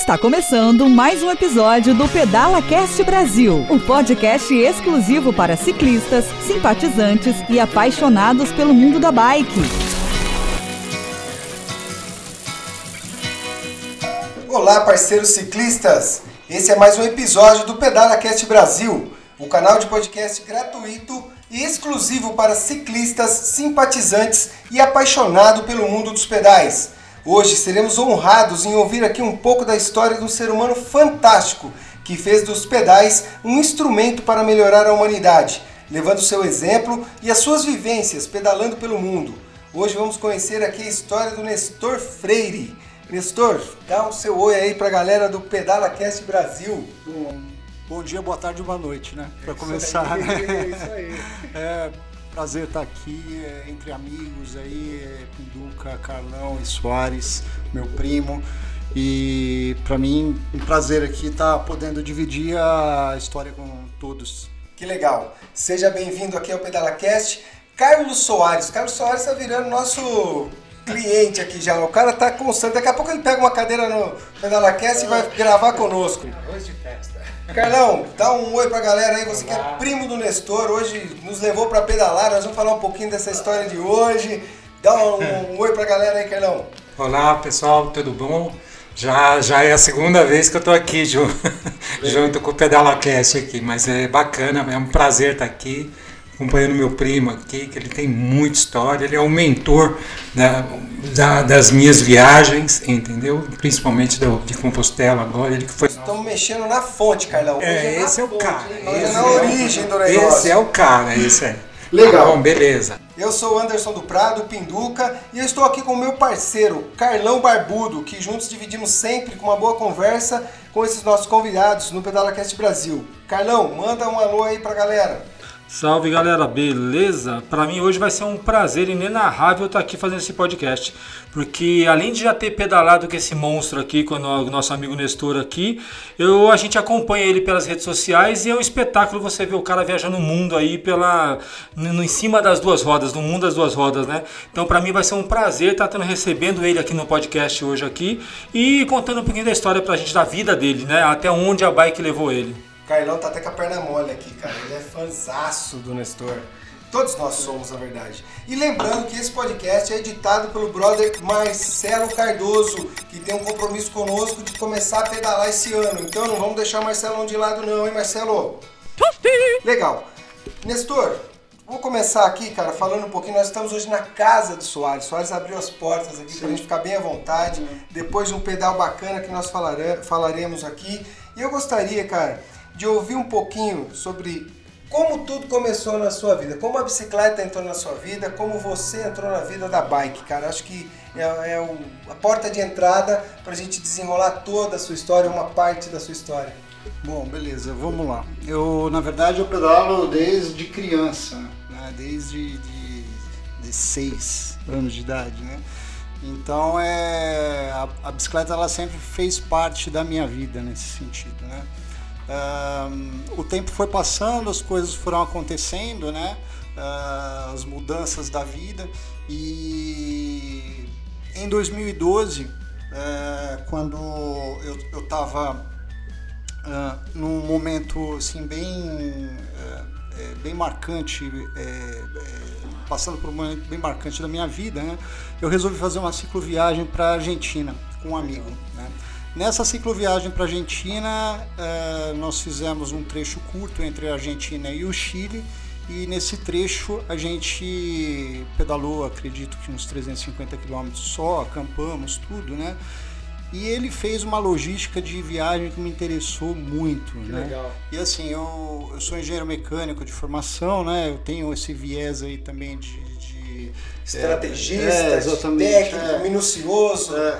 Está começando mais um episódio do Pedala Cast Brasil, o um podcast exclusivo para ciclistas, simpatizantes e apaixonados pelo mundo da bike. Olá, parceiros ciclistas! Esse é mais um episódio do Pedala Cast Brasil, o canal de podcast gratuito e exclusivo para ciclistas, simpatizantes e apaixonados pelo mundo dos pedais. Hoje seremos honrados em ouvir aqui um pouco da história de um ser humano fantástico que fez dos pedais um instrumento para melhorar a humanidade, levando seu exemplo e as suas vivências pedalando pelo mundo. Hoje vamos conhecer aqui a história do Nestor Freire. Nestor, dá o seu oi aí para a galera do Pedala Cast Brasil. Bom, bom dia, boa tarde, boa noite, né? Para começar, aí, né? Isso aí. É, prazer estar aqui é, entre amigos aí, é, Pinduca, Carlão e Soares, meu primo. E para mim, um prazer aqui estar podendo dividir a história com todos. Que legal. Seja bem-vindo aqui ao PedalaCast. Carlos Soares. Carlos Soares está virando nosso cliente aqui já. O cara tá constante. Daqui a pouco ele pega uma cadeira no PedalaCast e vai gravar conosco. Arroz de festa. Carlão, dá um oi pra galera aí, você que é primo do Nestor, hoje nos levou pra pedalar, nós vamos falar um pouquinho dessa história de hoje. Dá um, um oi pra galera aí, Carlão. Olá pessoal, tudo bom? Já, já é a segunda vez que eu tô aqui junto, junto com o PedalaCast aqui, mas é bacana, é um prazer estar aqui acompanhando meu primo aqui, que ele tem muita história, ele é um mentor da, da, das minhas viagens, entendeu? Principalmente do, de Compostela agora, ele que foi... Estamos mexendo na fonte, Carlão. É, na esse é o fonte, cara. Hoje é Esse na é- origem do negócio. Esse é o cara, esse é. Legal. Tá bom, beleza. Eu sou o Anderson do Prado, Pinduca, e eu estou aqui com o meu parceiro, Carlão Barbudo, que juntos dividimos sempre com uma boa conversa com esses nossos convidados no PedalaCast Brasil. Carlão, manda um alô aí pra galera. Salve galera, beleza? Para mim hoje vai ser um prazer inenarrável estar aqui fazendo esse podcast, porque além de já ter pedalado com esse monstro aqui, com o nosso amigo Nestor aqui, eu, a gente acompanha ele pelas redes sociais e é um espetáculo você ver o cara viajando o mundo aí pela no, em cima das duas rodas, no mundo das duas rodas, né? Então para mim vai ser um prazer estar tendo, recebendo ele aqui no podcast hoje aqui e contando um pouquinho da história pra gente da vida dele, né? Até onde a bike levou ele. Carlão tá até com a perna mole aqui, cara. Ele é fanzaço do Nestor. Todos nós somos, na verdade. E lembrando que esse podcast é editado pelo brother Marcelo Cardoso, que tem um compromisso conosco de começar a pedalar esse ano. Então não vamos deixar o Marcelão de lado não, hein, Marcelo? Legal. Nestor, vou começar aqui, cara, falando um pouquinho. Nós estamos hoje na casa do Soares. Soares abriu as portas aqui pra gente ficar bem à vontade. Depois de um pedal bacana que nós falare- falaremos aqui. E eu gostaria, cara, de ouvir um pouquinho sobre como tudo começou na sua vida. Como a bicicleta entrou na sua vida, como você entrou na vida da bike, cara. Acho que é, é o- a porta de entrada pra gente desenrolar toda a sua história, uma parte da sua história. Bom, beleza, vamos lá. Eu, na verdade, eu pedalo desde criança, né? desde de, de seis anos de idade, né? Então, é, a, a bicicleta ela sempre fez parte da minha vida nesse sentido, né? Ahn, o tempo foi passando, as coisas foram acontecendo, né? Ah, as mudanças da vida e em 2012, eh, quando eu estava num momento assim bem eh, eh, bem marcante passando por um momento bem marcante da minha vida né, eu resolvi fazer uma cicloviagem para Argentina com um amigo né. Nessa cicloviagem para Argentina eh, nós fizemos um trecho curto entre a Argentina e o Chile e nesse trecho a gente pedalou acredito que uns 350 quilômetros só acampamos tudo né e ele fez uma logística de viagem que me interessou muito, né? legal. E assim, eu, eu sou engenheiro mecânico de formação, né? Eu tenho esse viés aí também de... Estrategista, é, técnico, é. minucioso. É,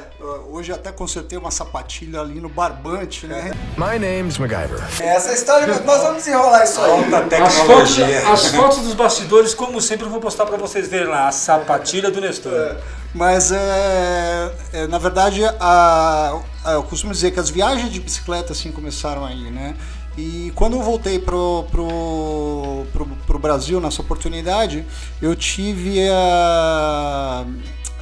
hoje até consertei uma sapatilha ali no barbante, né? My name's MacGyver. Essa história, nós vamos desenrolar isso aí. Alta As fotos, tecnologia. as fotos dos bastidores, como sempre, eu vou postar pra vocês verem lá. A sapatilha do Nestor. Mas é, é, na verdade a, a- eu costumo dizer que as viagens de bicicleta assim começaram aí, né? E quando eu voltei pro, pro, pro, pro Brasil nessa oportunidade, eu tive a,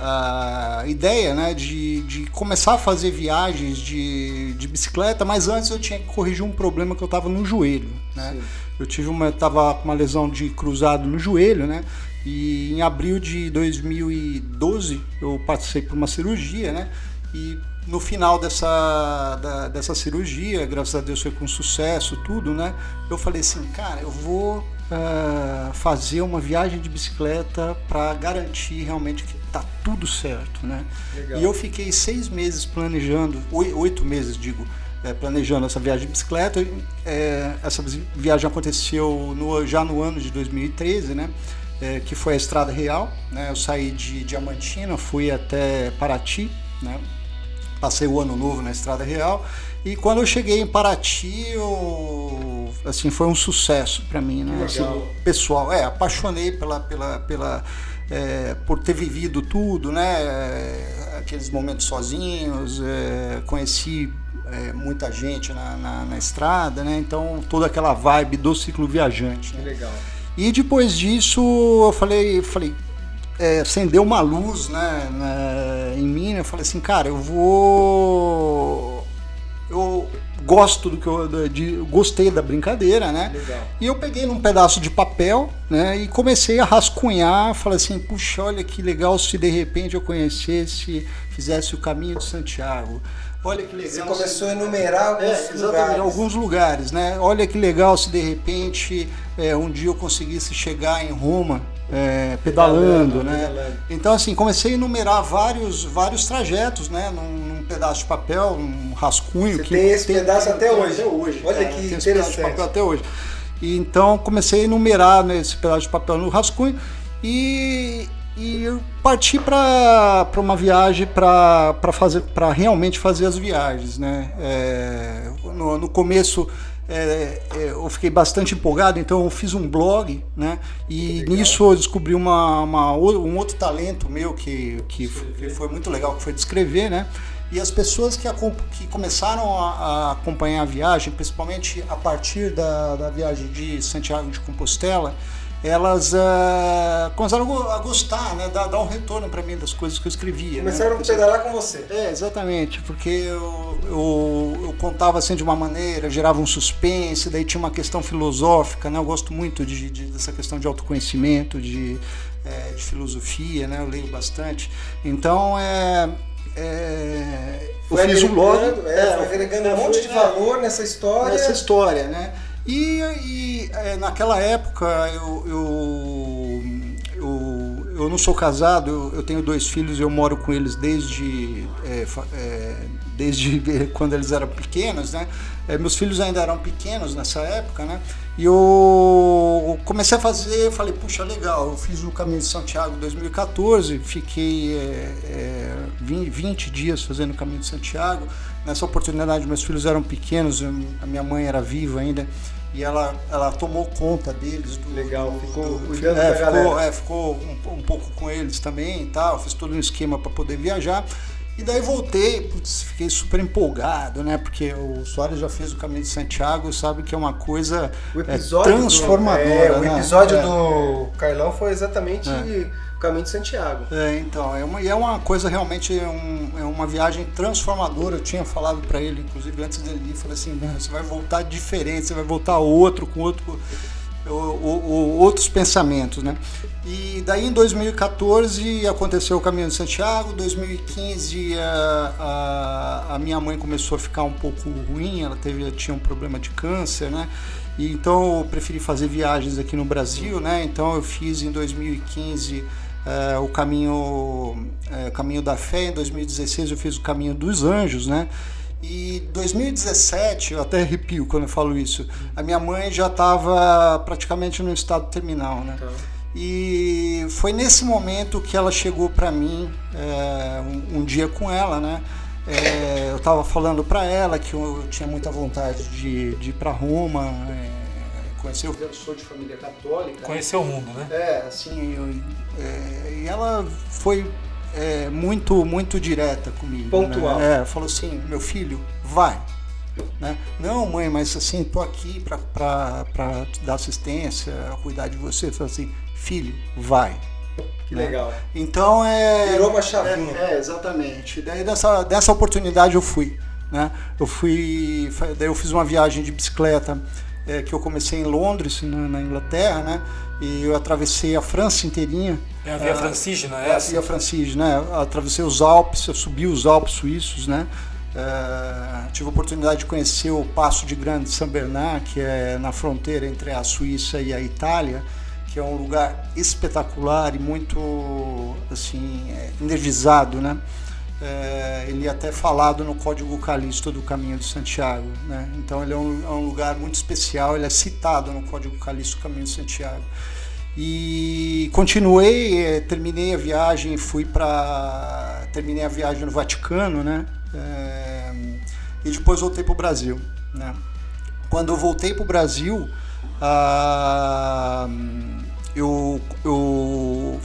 a ideia né, de, de começar a fazer viagens de, de bicicleta, mas antes eu tinha que corrigir um problema que eu estava no joelho. Né? Eu tive uma, tava com uma lesão de cruzado no joelho, né? E em abril de 2012 eu passei por uma cirurgia, né? E no final dessa, da, dessa cirurgia, graças a Deus foi com sucesso, tudo, né? Eu falei assim, cara, eu vou uh, fazer uma viagem de bicicleta para garantir realmente que tá tudo certo, né? Legal. E eu fiquei seis meses planejando, oito meses, digo, é, planejando essa viagem de bicicleta. É, essa viagem aconteceu no, já no ano de 2013, né? É, que foi a Estrada Real. Né? Eu saí de Diamantina, fui até Paraty, né? Passei o ano novo na Estrada Real. E quando eu cheguei em Paraty, eu, assim, foi um sucesso para mim, né? Assim, pessoal, é, apaixonei pela, pela, pela é, por ter vivido tudo, né? É, aqueles momentos sozinhos, é, conheci é, muita gente na, na, na, estrada, né? Então toda aquela vibe do ciclo viajante. Né? Legal. E depois disso eu falei, falei, é, acendeu uma luz, né, né, em mim. Né? Eu falei assim, cara, eu vou, eu gosto do que eu, de, gostei da brincadeira, né? Legal. E eu peguei num pedaço de papel, né? E comecei a rascunhar, falei assim, puxa, olha que legal se de repente eu conhecesse, fizesse o caminho de Santiago. Olha que legal. Você começou a enumerar alguns é, lugares. alguns lugares, né? Olha que legal se de repente é, um dia eu conseguisse chegar em Roma é, pedalando, pedalando, né? Pedalando. Então assim comecei a enumerar vários vários trajetos, né? Num, num pedaço de papel, um rascunho. Você que tem esse tem, pedaço até, hoje. até hoje. Olha cara, que tem esse pedaço de papel até hoje. E, então comecei a enumerar né, esse pedaço de papel no rascunho e e eu parti para uma viagem para fazer para realmente fazer as viagens né é, no, no, começo é, é, eu fiquei bastante empolgado então eu fiz um blog né? E nisso eu descobri uma, uma, um outro talento meu que, que, que foi muito legal que foi descrever né? E as pessoas que, que começaram a, a, acompanhar a viagem principalmente a partir da, da viagem de Santiago de Compostela elas uh, começaram a gostar, né, dar, dar um retorno para mim das coisas que eu escrevia. Né? Começaram né? a pedalar com você. É, exatamente, porque eu, eu, eu, contava assim de uma maneira, gerava um suspense, daí tinha uma questão filosófica, né? Eu gosto muito de, de dessa questão de autoconhecimento, de, é, de filosofia, né? Eu leio bastante. Então, é, é, eu fiz um blog. É, é, foi agregando um monte de valor nessa história. Nessa história, né? E, e é, naquela época eu, eu, eu, eu, não sou casado, eu, eu, tenho dois filhos e eu moro com eles desde, é, é, desde quando eles eram pequenos, né? É, meus filhos ainda eram pequenos nessa época, né? E eu comecei a fazer, falei, puxa, legal, eu fiz o Caminho de Santiago em 2014, fiquei é, 20 é, dias fazendo o Caminho de Santiago. Nessa oportunidade, meus filhos eram pequenos, a minha mãe era viva ainda e ela, ela tomou conta deles. Do, Legal, ficou do, cuidando é, da ficou, galera. É, ficou um, um, pouco com eles também e tal, fiz todo um esquema para poder viajar. E daí voltei, putz, fiquei super empolgado, né? Porque o Soares já fez o Caminho de Santiago, sabe que é uma coisa é, transformadora. Do, é, o né? episódio é. do Carlão foi exatamente é. o Caminho de Santiago. É, então, é uma, e é uma coisa realmente, é, um, é uma viagem transformadora. Eu tinha falado para ele, inclusive antes dele ir, falei assim: você vai voltar diferente, você vai voltar outro, com outro outros pensamentos, né? E daí em 2014 aconteceu o Caminho de Santiago, 2015 a, a, a, minha mãe começou a ficar um pouco ruim, ela teve, tinha um problema de câncer, né? E então eu preferi fazer viagens aqui no Brasil, né? Então eu fiz em 2015 é, o caminho, é, caminho da fé, em 2016 eu fiz o caminho dos anjos, né? E 2017, eu até arrepio quando eu falo isso, a minha mãe já estava praticamente no estado terminal, né? Tá. E foi nesse momento que ela chegou para mim, é, um, um, dia com ela, né? É, eu estava falando para ela que eu tinha muita vontade de, de ir para Roma, é, conhecer o eu sou de família católica. Conhecer o mundo, né? É, assim, eu, é, e ela foi é, muito, muito direta comigo. Pontual. Né? É, falou assim, meu filho, vai. Né? Não, mãe, mas assim, tô aqui para dar assistência, cuidar de você. Falou assim, filho, vai. Que né? legal. Então é. Virou uma chavinha. É, é, exatamente. Daí dessa, dessa oportunidade eu fui. Né? Eu fui. Daí eu fiz uma viagem de bicicleta é, que eu comecei em Londres, na, na Inglaterra, né? E eu atravessei a França inteirinha. É a Via Ah, Francígena, É, essa? Via Francis, né? Atravessei os Alpes, eu subi os Alpes suíços, né? É, tive a oportunidade de conhecer o Passo de Grande São Bernard, que é na fronteira entre a Suíça e a Itália, que é um lugar espetacular e muito assim é, energizado, né? É, ele é até falado no Código Calixto do Caminho de Santiago, né? Então ele é um, é um lugar muito especial, ele é citado no Código Calixto do Caminho de Santiago. E continuei, eh, terminei a viagem, fui para terminei a viagem no Vaticano, né? Eh, e depois voltei para o Brasil, né? Quando eu voltei para o Brasil, ah, eu, eu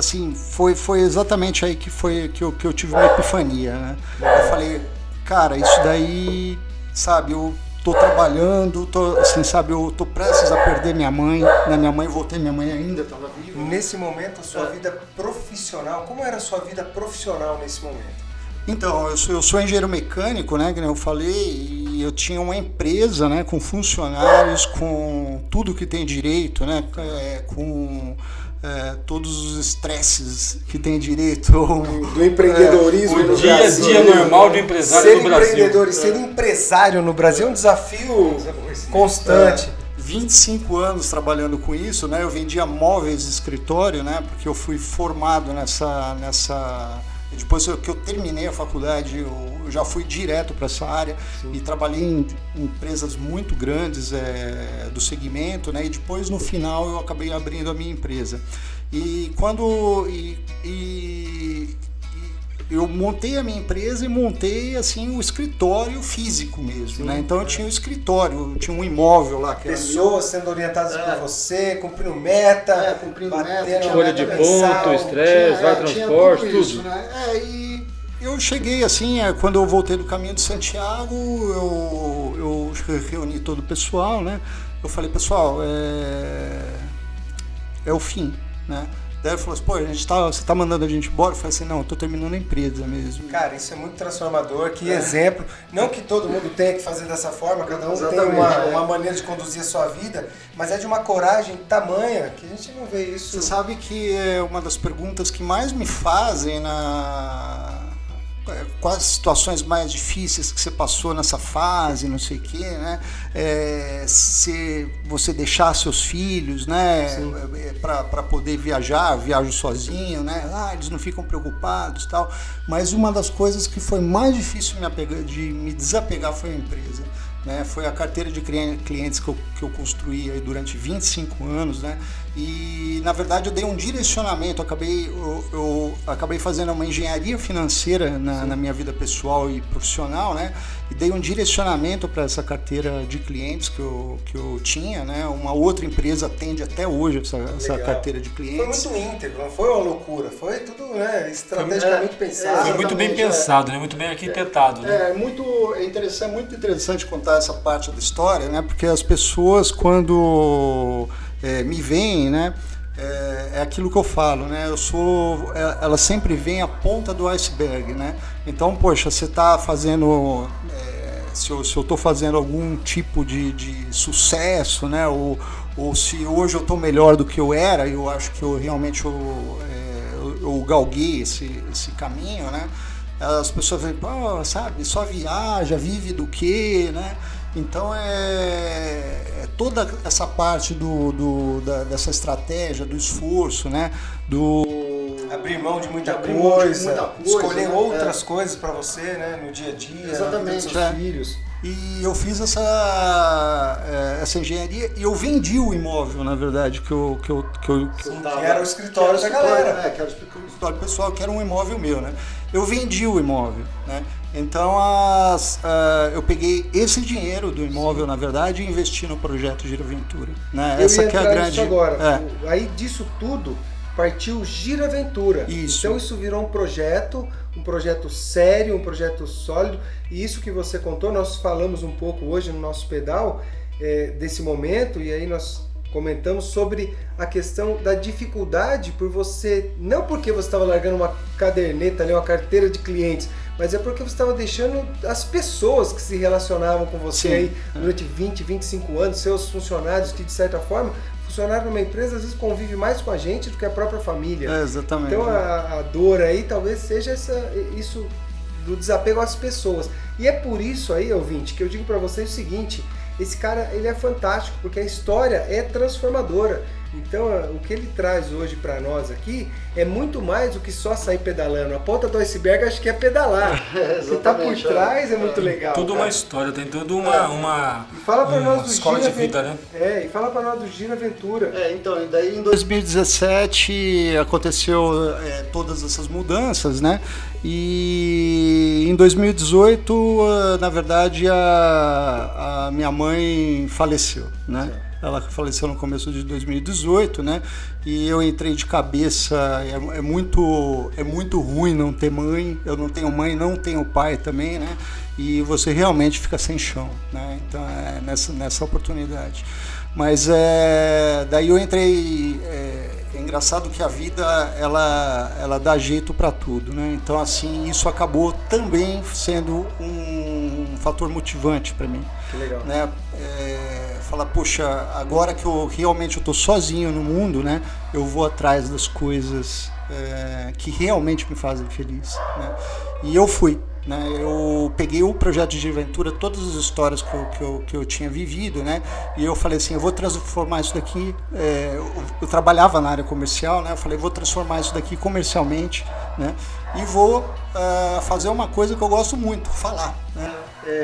assim foi foi exatamente aí que foi que eu, que eu tive uma epifania, né? Eu falei, cara, isso daí, sabe, eu tô trabalhando, tô, assim, sabe, eu tô prestes a perder minha mãe, né? Minha mãe voltei, minha mãe ainda estava viva. Nesse momento, a sua vida profissional, como era a sua vida profissional nesse momento? Então, eu sou, eu sou engenheiro mecânico, né, que eu falei, e eu tinha uma empresa, né, com funcionários, com tudo que tem direito, né, é, com é, todos os estresses que tem direito. Do empreendedorismo O no dia a Brasil. dia normal do empresário Ser no Brasil. empreendedor e ser empresário no Brasil é um desafio constante. 25 anos trabalhando com isso, né? Eu vendia móveis de escritório, né? Porque eu fui formado nessa nessa depois que eu terminei a faculdade, eu já fui direto para essa área e trabalhei em empresas muito grandes é, do segmento, né? E depois no final eu acabei abrindo a minha empresa. E quando e- e eu montei a minha empresa e montei assim o escritório físico mesmo, né? Então eu tinha um escritório, eu tinha um imóvel lá que. Pessoas sendo orientadas É. por você, cumprindo meta, É, cumprindo meta, a tinha Folha meta de ponto, estresse, vai é, tinha transporte, tudo. isso, tudo. né? É, e eu cheguei assim, é, quando eu voltei do caminho de Santiago, eu, eu reuni todo o pessoal, né? Eu falei, pessoal, é, é o fim, né? Daí ele falou assim, pô, a gente tá, você tá mandando a gente embora? Eu falei assim, não, eu tô terminando a empresa mesmo. Cara, isso é muito transformador, que exemplo. Não que todo mundo tenha que fazer dessa forma, cada um tem Exatamente, uma, é. uma maneira de conduzir a sua vida, mas é de uma coragem tamanha que a gente não vê isso. Você sabe que é uma das perguntas que mais me fazem na é, quais situações mais difíceis que você passou nessa fase, não sei o quê, né? É, se você deixar seus filhos, né, para poder viajar, viajo sozinho, né? Ah, eles não ficam preocupados, tal. Mas uma das coisas que foi mais difícil me apegar, de me desapegar foi a empresa. Né, foi a carteira de clien- clientes que eu, que eu construí aí durante 25 anos, né? E na verdade eu dei um direcionamento, eu acabei, eu, eu acabei fazendo uma engenharia financeira na, na minha vida pessoal e profissional, né? E dei um direcionamento para essa carteira de clientes que eu, que eu tinha, né? Uma outra empresa atende até hoje essa, essa carteira de Foi clientes. muito íntegro, não foi uma loucura, foi tudo né, estrategicamente pensado. Foi muito bem é. pensado, né? muito bem arquitetado. Né? É muito é interessante, é muito interessante contar essa parte da história, né? Porque as pessoas quando é, me veem, né? É, é aquilo que eu falo, né? Eu sou, é, elas sempre veem a ponta do iceberg, né? Então, poxa, você está fazendo, é, se eu estou fazendo algum tipo de, de sucesso, né? Ou, ou se hoje eu estou melhor do que eu era, eu acho que eu realmente eu, é, eu, eu galguei esse, esse caminho, né? as pessoas pô, sabe, só viaja, vive do quê, né? Então é, é toda essa parte do, do- da- dessa estratégia, do esforço, né? Do Abrir mão de muita, Abrir mão de coisa, muita coisa, escolher né? outras coisas para você, né, no dia a dia, Exatamente, dos seus é. filhos. E eu fiz essa, eh, essa engenharia e eu vendi o imóvel, na verdade, que eu, que eu, que eu, que eu tava- que era o escritório era da galera. É, que era o escritório pessoal, que era um imóvel meu, né? Eu vendi o imóvel, né? Então as, ah, eu peguei esse dinheiro do imóvel, na verdade, e investi no projeto Giraventura. Né? Eu Essa que é a grande. agora. É. Aí disso tudo partiu Gira Aventura. Isso. Então isso virou um projeto, um projeto sério, um projeto sólido. E isso que você contou, nós falamos um pouco hoje no nosso pedal é, desse momento, e aí nós comentamos sobre a questão da dificuldade por você, não porque você estava largando uma caderneta, né, uma carteira de clientes, mas é porque você estava deixando as pessoas que se relacionavam com você Sim. aí durante 20, 25 anos, seus funcionários que de certa forma, funcionário numa empresa às vezes convive mais com a gente do que a própria família. É, exatamente. Então a, a dor aí talvez seja essa, isso do desapego às pessoas. E é por isso aí, ouvinte, que eu digo para vocês o seguinte: esse cara ele é fantástico porque a história é transformadora. Então o que ele traz hoje para nós aqui é muito mais do que só sair pedalando. A ponta do iceberg acho que é pedalar. É, o que tá por trás é, é. muito legal. Tudo cara. uma história, tem tudo uma, uma, E fala para uma nós do escola de Gira vida, né? É, e fala para nós do Gira Aventura. É, então, e daí em 2017 aconteceu é, todas essas mudanças, né? E em 2018, ah, na verdade, a, a minha mãe faleceu, né? Ela faleceu no começo de 2018, né? E eu entrei de cabeça. É, é muito, é muito ruim não ter mãe. Eu não tenho mãe, não tenho pai também, né? E você realmente fica sem chão, né? Então é nessa, nessa oportunidade. Mas é, daí eu entrei. É, é engraçado que a vida ela, ela dá jeito para tudo, né? Então assim isso acabou também sendo um, fator motivante para mim, Que legal. né? É, falar poxa, agora que eu realmente tô sozinho no mundo, né? Eu vou atrás das coisas é, que realmente me fazem feliz, né? E eu fui, né? Eu peguei o projeto de aventura, todas as histórias que eu, que eu, que eu tinha vivido, né? E eu falei assim, eu vou transformar isso daqui. é, eu, eu trabalhava na área comercial, né? Eu falei, vou transformar isso daqui comercialmente, né? E vou ah, fazer uma coisa que eu gosto muito, falar. Né?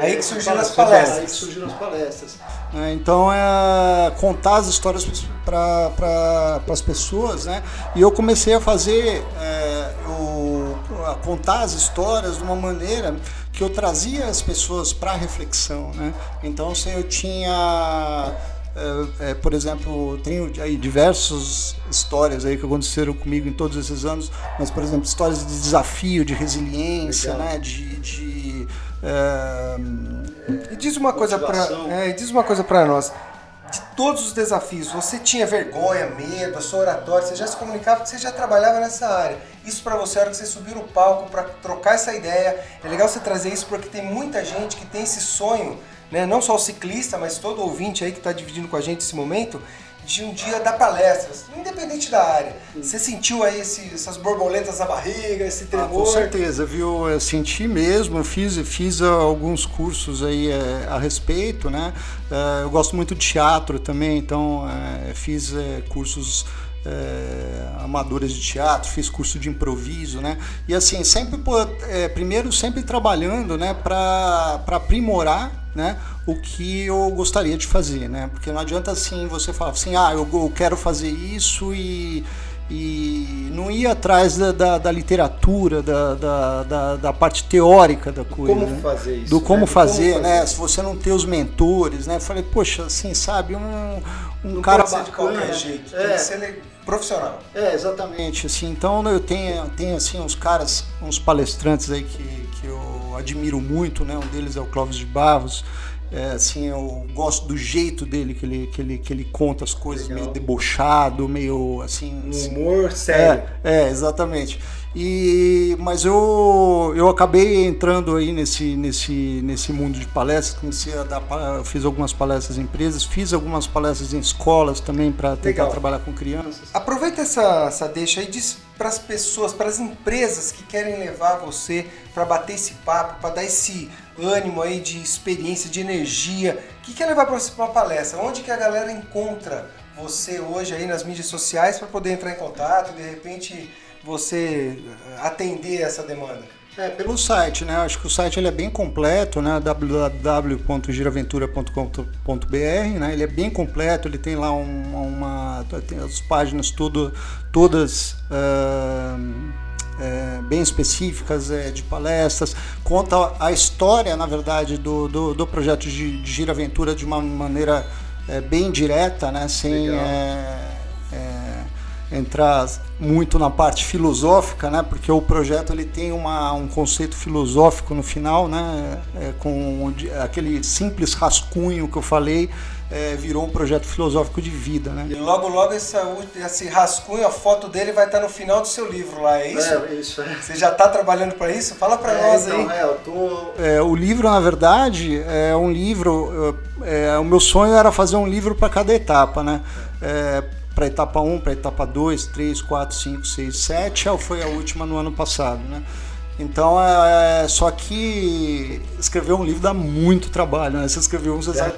Aí que surgiram as Aí palestras. que surgiram as palestras. É, então é contar as histórias para pra, as pessoas, né? E eu comecei a fazer, é, eu, a contar as histórias de uma maneira que eu trazia as pessoas para reflexão, né? Então se eu tinha é, é, por exemplo, tenho aí diversas histórias aí que aconteceram comigo em todos esses anos, mas por exemplo histórias de desafio, de resiliência, Legal. né? De, de é, E diz uma coisa para, é, diz uma coisa para nós. De todos os desafios, você tinha vergonha, medo, a sua oratória, você já se comunicava, você já trabalhava nessa área. Isso para você, a hora que você subir no palco para trocar essa ideia, é legal você trazer isso porque tem muita gente que tem esse sonho, né? Não só o ciclista, mas todo ouvinte aí que está dividindo com a gente esse momento, de um dia dar palestras, independente da área. Você sentiu aí esse- essas borboletas na barriga, esse Ah, tremor? com certeza, viu? Eu senti mesmo, eu fiz, fiz ah, alguns cursos aí eh, a respeito, né? Eh, eu gosto muito de teatro também, então eh, fiz cursos eh, amadores de teatro, fiz curso de improviso, né? E assim, sempre, pô, eh, primeiro sempre trabalhando, né, para aprimorar, né, o que eu gostaria de fazer, né? Porque não adianta assim você falar assim, ah, eu, eu quero fazer isso e e não ir atrás da, da, da literatura, da, da, da, parte teórica da coisa. Como né? fazer isso? Do né? como Do fazer, né? Se você não ter os mentores, né? Eu falei, poxa, assim, sabe, um, um Não cara pode ser de qualquer jeito, tem É, que ser profissional. é, exatamente. Assim, então eu tenho, tenho assim, uns caras, uns palestrantes aí que, que eu admiro muito, né? Um deles é o Clóvis de Barros. É, assim, eu gosto do jeito dele que ele, que ele, que ele conta as coisas Legal. meio debochado, meio assim. Um assim, humor sério. é, é, exatamente. E, mas eu, eu acabei entrando aí nesse, nesse, nesse mundo de palestras, comecei a dar, fiz algumas palestras em empresas, fiz algumas palestras em escolas também para tentar Legal. trabalhar com crianças. Aproveita essa, essa deixa aí diz para as pessoas, para as empresas que querem levar você para bater esse papo, para dar esse ânimo aí de experiência, de energia. O que quer levar para você para uma palestra? Onde que a galera encontra você hoje aí nas mídias sociais para poder entrar em contato e de repente você eh, atender essa demanda? É, pelo site, né? Acho que o site ele é bem completo, né? www.giraventura.com.br, né? Ele é bem completo, ele tem lá um- uma, tem as páginas tudo, todas ah, é, bem específicas é, de palestras, conta a história, na verdade, do, do, do projeto de, de Giraventura de uma maneira é, bem direta, né? Sem entrar muito na parte filosófica, né? Porque o projeto ele tem uma, um conceito filosófico no final, né? É, com de- aquele simples rascunho que eu falei, é, virou um projeto filosófico de vida, né? E logo, logo essa, esse rascunho, a foto dele vai estar no final do seu livro lá, é isso? É, isso, é. Você já está trabalhando para isso? Fala para é, nós então, aí. É, eu tô, é, o livro, na verdade, é um livro. É, o meu sonho era fazer um livro para cada etapa, né? É, para etapa 1, para etapa 2, 3, 4, 5, 6, 7, foi a última no ano passado, né? Então, é, só que escrever um livro dá muito trabalho, né? Você escreveu um, você sabe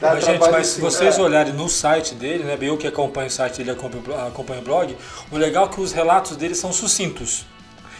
dá mas, Gente, mas se vocês é. olharem no site dele, né? Eu que acompanho o site dele, acompanho o blog, o legal é que os relatos dele são sucintos.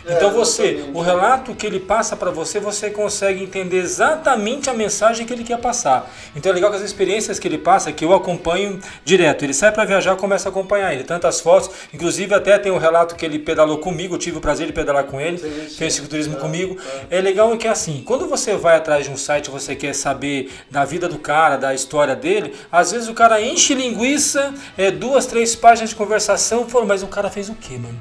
Então você, o relato que ele passa para você, você consegue entender exatamente a mensagem que ele quer passar. Então é legal que as experiências que ele passa, que eu acompanho direto. Ele sai para viajar, começa a acompanhar ele, tantas fotos, inclusive até tem um relato que ele pedalou comigo, eu tive o prazer de pedalar com ele, sim, fez cicloturismo é, comigo. É. é legal que é assim, quando você vai atrás de um site, você quer saber da vida do cara, da história dele, às vezes o cara enche linguiça, é duas, três páginas de conversação, fala, mas o cara fez o quê, mano?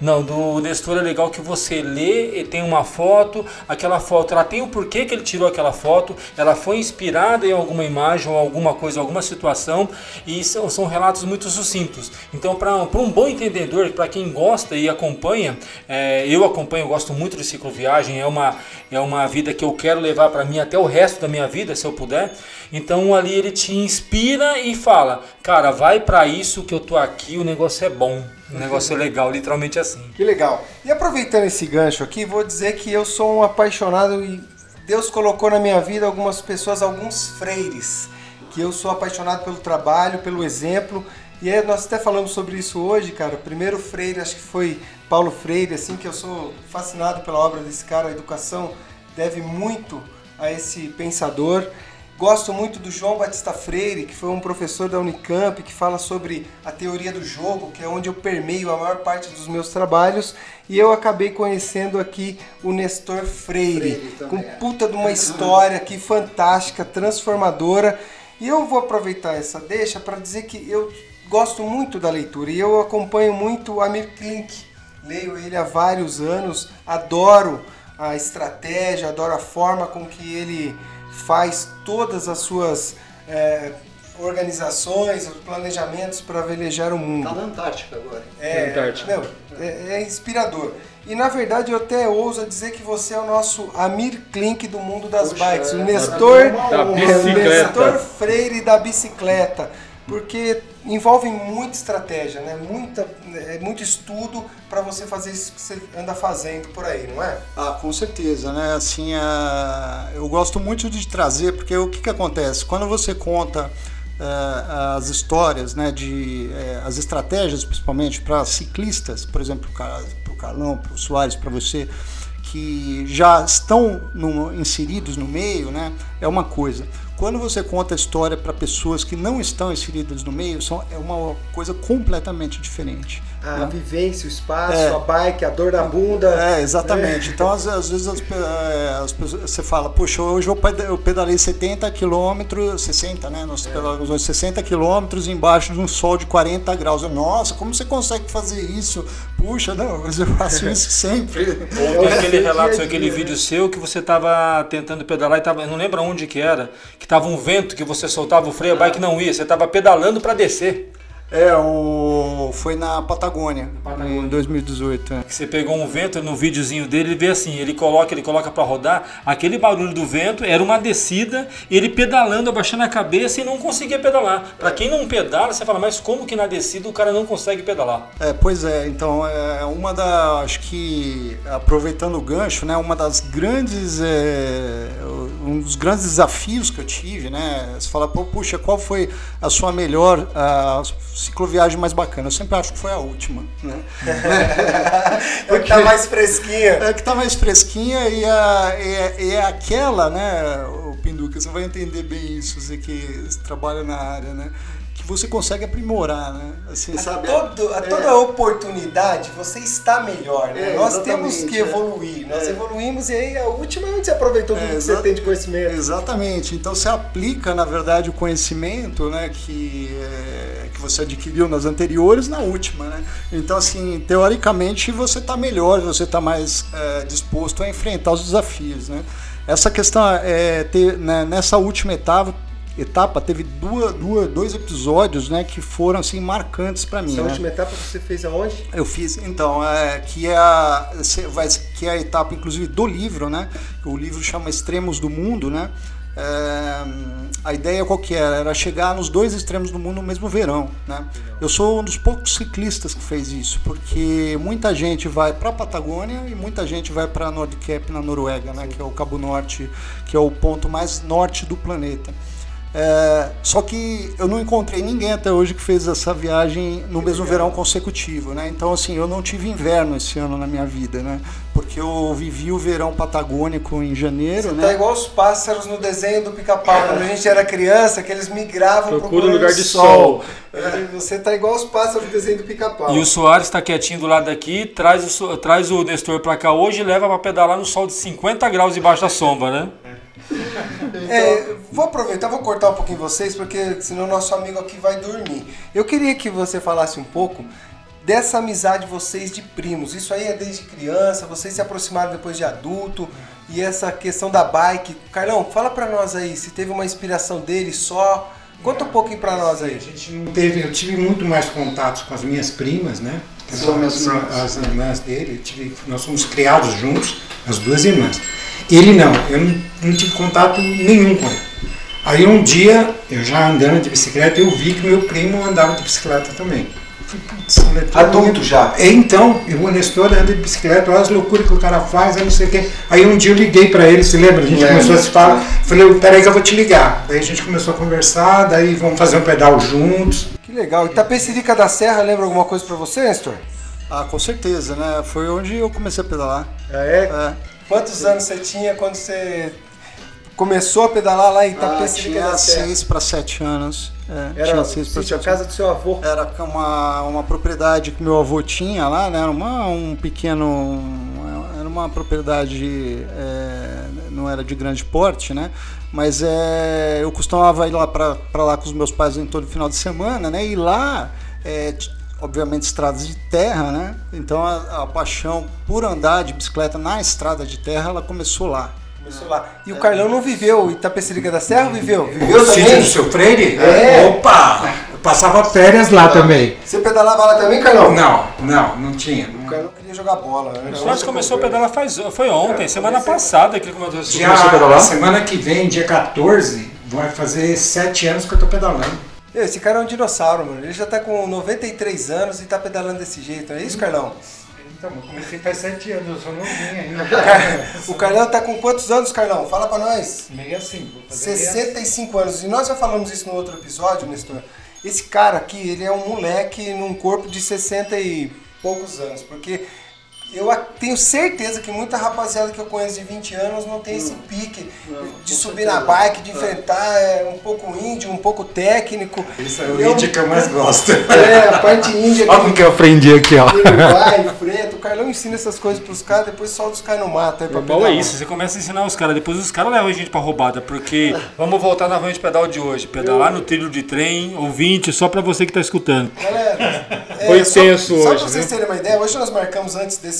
Não, do Nestor é legal que você lê e tem uma foto, aquela foto ela tem o porquê que ele tirou aquela foto, ela foi inspirada em alguma imagem ou alguma coisa, alguma situação e são, são relatos muito sucintos. Então, para um bom entendedor, para quem gosta e acompanha, é, eu acompanho, eu gosto muito de cicloviagem, é uma, é uma vida que eu quero levar para mim até o resto da minha vida, se eu puder. Então, ali ele te inspira e fala, cara, vai para isso que eu tô aqui, o negócio é bom. Um negócio legal, literalmente assim. Que legal. E aproveitando esse gancho aqui, vou dizer que eu sou um apaixonado e Deus colocou na minha vida algumas pessoas, alguns freires, que eu sou apaixonado pelo trabalho, pelo exemplo. E aí nós até falamos sobre isso hoje, cara. O primeiro freire, acho que foi Paulo Freire, assim, que eu sou fascinado pela obra desse cara. A educação deve muito a esse pensador. Gosto muito do João Batista Freire, que foi um professor da Unicamp, que fala sobre a teoria do jogo, que é onde eu permeio a maior parte dos meus trabalhos. E eu acabei conhecendo aqui o Nestor Freire, Freire com é. puta de uma história aqui fantástica, transformadora. E eu vou aproveitar essa deixa para dizer que eu gosto muito da leitura e eu acompanho muito o Amir Klink. Leio ele há vários anos, adoro a estratégia, adoro a forma com que ele faz todas as suas é, organizações, os planejamentos para velejar o mundo. Está na Antártica agora. É, Antártica. Não, é, é, inspirador. E na verdade eu até ouso dizer que você é o nosso Amir Klink do mundo das Puxa, bikes, o Nestor, da bicicleta. Nestor Freire da bicicleta porque envolve muita estratégia, né? Muita, é, muito estudo para você fazer isso que você anda fazendo por aí, não é? Ah, com certeza, né? Assim, a... eu gosto muito de trazer, porque o que, que acontece? Quando você conta uh, as histórias, né, de, uh, as estratégias, principalmente para ciclistas, por exemplo, para o Carlão, para o Soares, para você, que já estão no, inseridos no meio, né, é uma coisa. Quando você conta a história para pessoas que não estão inseridas no meio, são, é uma coisa completamente diferente. A né? vivência, o espaço, é. a bike, a dor da bunda. É, exatamente. É. Então, às, às vezes, as, é, as pessoas, você fala, puxa, hoje eu pedalei 70 quilômetros, 60, né? Nós é. pedalamos 60 quilômetros embaixo de um sol de 40 graus. Nossa, como você consegue fazer isso? Puxa, não, mas eu faço isso sempre. Ou aquele relato, aquele vídeo seu que você estava tentando pedalar e tava, não lembro onde que era, que tava um vento que você soltava o freio, a bike não ia, você estava pedalando para descer. É, o... foi na Patagônia, Patagônia. em 2018. É. Você pegou um vento no videozinho dele, ele vê assim, ele coloca, ele coloca para rodar, aquele barulho do vento era uma descida, ele pedalando, abaixando a cabeça e não conseguia pedalar. Para quem não pedala, você fala, mas como que na descida o cara não consegue pedalar? É, pois é, então é uma da, acho que aproveitando o gancho, né, uma das grandes é, um dos grandes desafios que eu tive, né? Você fala, puxa, qual foi a sua melhor a cicloviagem mais bacana? Eu sempre acho que foi a última, né? Porque tá mais fresquinha. É que tá mais fresquinha e, a, é, é aquela, né, o Pinduca, você vai entender bem isso, você que trabalha na área, né? Você consegue aprimorar, né? Assim, a, sabe? Todo, a toda é. oportunidade você está melhor, né? É, Nós temos que é. evoluir, nós é. evoluímos e aí a última é onde você aproveitou tudo que você tem de conhecimento. Exatamente, então você aplica na verdade o conhecimento né, que, é, que você adquiriu nas anteriores na última, né? Então assim, teoricamente você está melhor, você está mais disposto a enfrentar os desafios, né? Essa questão é ter, né, nessa última etapa etapa teve duas, duas, dois episódios, né, que foram assim marcantes para mim. Essa né? última etapa você fez aonde? Eu fiz, então, é, que, é a, que é a etapa, inclusive, do livro, né? O livro chama Extremos do Mundo, né? É, a ideia qual que era? Era chegar nos dois extremos do mundo no mesmo verão, né? Eu sou um dos poucos ciclistas que fez isso, porque muita gente vai para a Patagônia e muita gente vai para Nordcap na Noruega, né? Que é o Cabo Norte, que é o ponto mais norte do planeta. É, só que eu não encontrei ninguém até hoje que fez essa viagem no mesmo verão consecutivo, né? Então, assim, eu não tive inverno esse ano na minha vida, né? Porque eu vivi o verão patagônico em janeiro, Você né? tá igual os pássaros no desenho do pica-pau, quando a gente era criança, que eles migravam Procura procurando lugar de sol. É, Você tá igual os pássaros do desenho do pica-pau. E o Soares está quietinho do lado daqui, traz o, traz o Nestor pra cá hoje e leva pra pedalar no sol de 50 graus debaixo da sombra, né? É, vou aproveitar, vou cortar um pouquinho vocês, porque senão nosso amigo aqui vai dormir. Eu queria que você falasse um pouco dessa amizade de vocês de primos. Isso aí é desde criança, vocês se aproximaram depois de adulto, e essa questão da bike. Carlão, fala pra nós aí, se teve uma inspiração dele só. Conta um pouquinho pra nós A aí. gente não teve, eu tive muito mais contatos com as minhas primas, né? São as, irmãs. as irmãs dele. tive- nós fomos criados juntos, as duas irmãs. Ele não, eu não, não tive contato nenhum com ele. Aí um dia, eu já andando de bicicleta, eu vi que meu primo andava de bicicleta também. Eu falei, "Putz, ele é Adulto mundo- já. É, Então, eu o Nestor anda de bicicleta, olha as loucuras que o cara faz, aí não sei o quê. Aí um dia eu liguei pra ele, se lembra? A gente Lembro. começou a se falar. Falei, peraí que eu vou te ligar. Daí a gente começou a conversar, daí vamos fazer um pedal juntos. Que legal. Itapecerica da Serra lembra alguma coisa pra você, Nestor? Ah, com certeza, né? Foi onde eu comecei a pedalar. Ah, é? É. Quantos anos você tinha quando você começou a pedalar lá em Ah, Itapecerica tinha da Serra? 6 para 7 anos. É, Era tinha seis sítio, a casa do seu avô. Era uma, uma propriedade que meu avô tinha lá, né? Era uma, um pequeno. Era uma propriedade. é, não era de grande porte, né? Mas é, eu costumava ir lá para lá com os meus pais em todo final de semana, né? E lá, é, obviamente, estradas de terra, né? Então a, a paixão por andar de bicicleta na estrada de terra, ela começou lá. Começou lá. E o Carlão não viveu Itapecerica da Serra viveu? Viveu O sítio também? do seu Freire? É. Opa! Eu passava férias lá também. Você pedalava lá também, Carlão? Não, não, não tinha. O Carlão queria jogar bola. Né? O Soares começou a pedalar faz, foi ontem, semana passada que ele começou a pedalar. semana que vem, dia 14, vai fazer sete anos que eu tô pedalando. Esse cara é um dinossauro, mano. Ele já tá com 93 anos e tá pedalando desse jeito. É isso, Carlão? Então, eu comecei faz sete anos, eu sou novinho ainda. O Carlão tá com quantos anos, Carlão? Fala pra nós. Meio assim, vou fazer meio assim. 65 anos. E nós já falamos isso no outro episódio, Nestor. Esse cara aqui, ele é um moleque num corpo de 60 e poucos anos. Porque eu a- tenho certeza que muita rapaziada que eu conheço de 20 anos não tem esse pique de subir na bike, de enfrentar é, um pouco índio, um pouco técnico. Isso é o Eu- índio que eu mais gosto. É, a parte índia Olha como que eu aprendi aqui, ó. ele vai, enfrenta. O Carlão ensina essas coisas pros caras, depois solta os caras no mato. Aí pra Normal é isso, você começa a ensinar os caras, depois os caras levam a gente pra roubada, porque vamos voltar na van de pedal de hoje, pedalar no trilho de trem, ouvinte, só pra você que tá escutando. Galera, é, Foi só, tenso só hoje, pra vocês viu? terem uma ideia, hoje nós marcamos antes desse,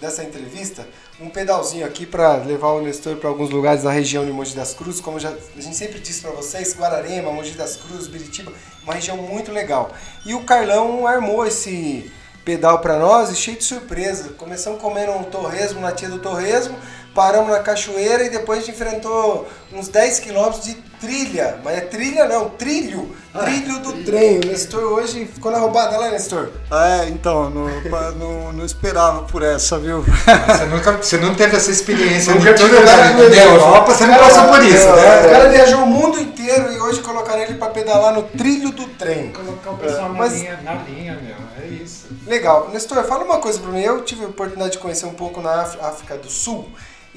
dessa entrevista um pedalzinho aqui pra levar o Nestor pra alguns lugares da região de Mogi das Cruzes, como já, a gente sempre disse pra vocês, Guararema, Mogi das Cruzes, Biritiba, uma região muito legal. E o Carlão armou esse pedal pra nós e cheio de surpresa. Começamos comendo um torresmo na tia do torresmo, paramos na cachoeira e depois a gente enfrentou uns 10 quilômetros de trilha. Mas é trilha não, trilho. Trilho do trem. O Nestor hoje ficou na roubada lá, Nestor. É, então, não, não, não esperava por essa, viu? Você, nunca, você não teve essa experiência Nunca de toda a. Europa, você não passou por isso, O né? cara viajou o mundo inteiro e hoje colocaram ele pra pedalar no trilho do trem. Colocar o pessoal Mas- na, linha, na linha, meu, é isso. Legal. Nestor, fala uma coisa pra mim. Eu tive a oportunidade de conhecer um pouco na África do Sul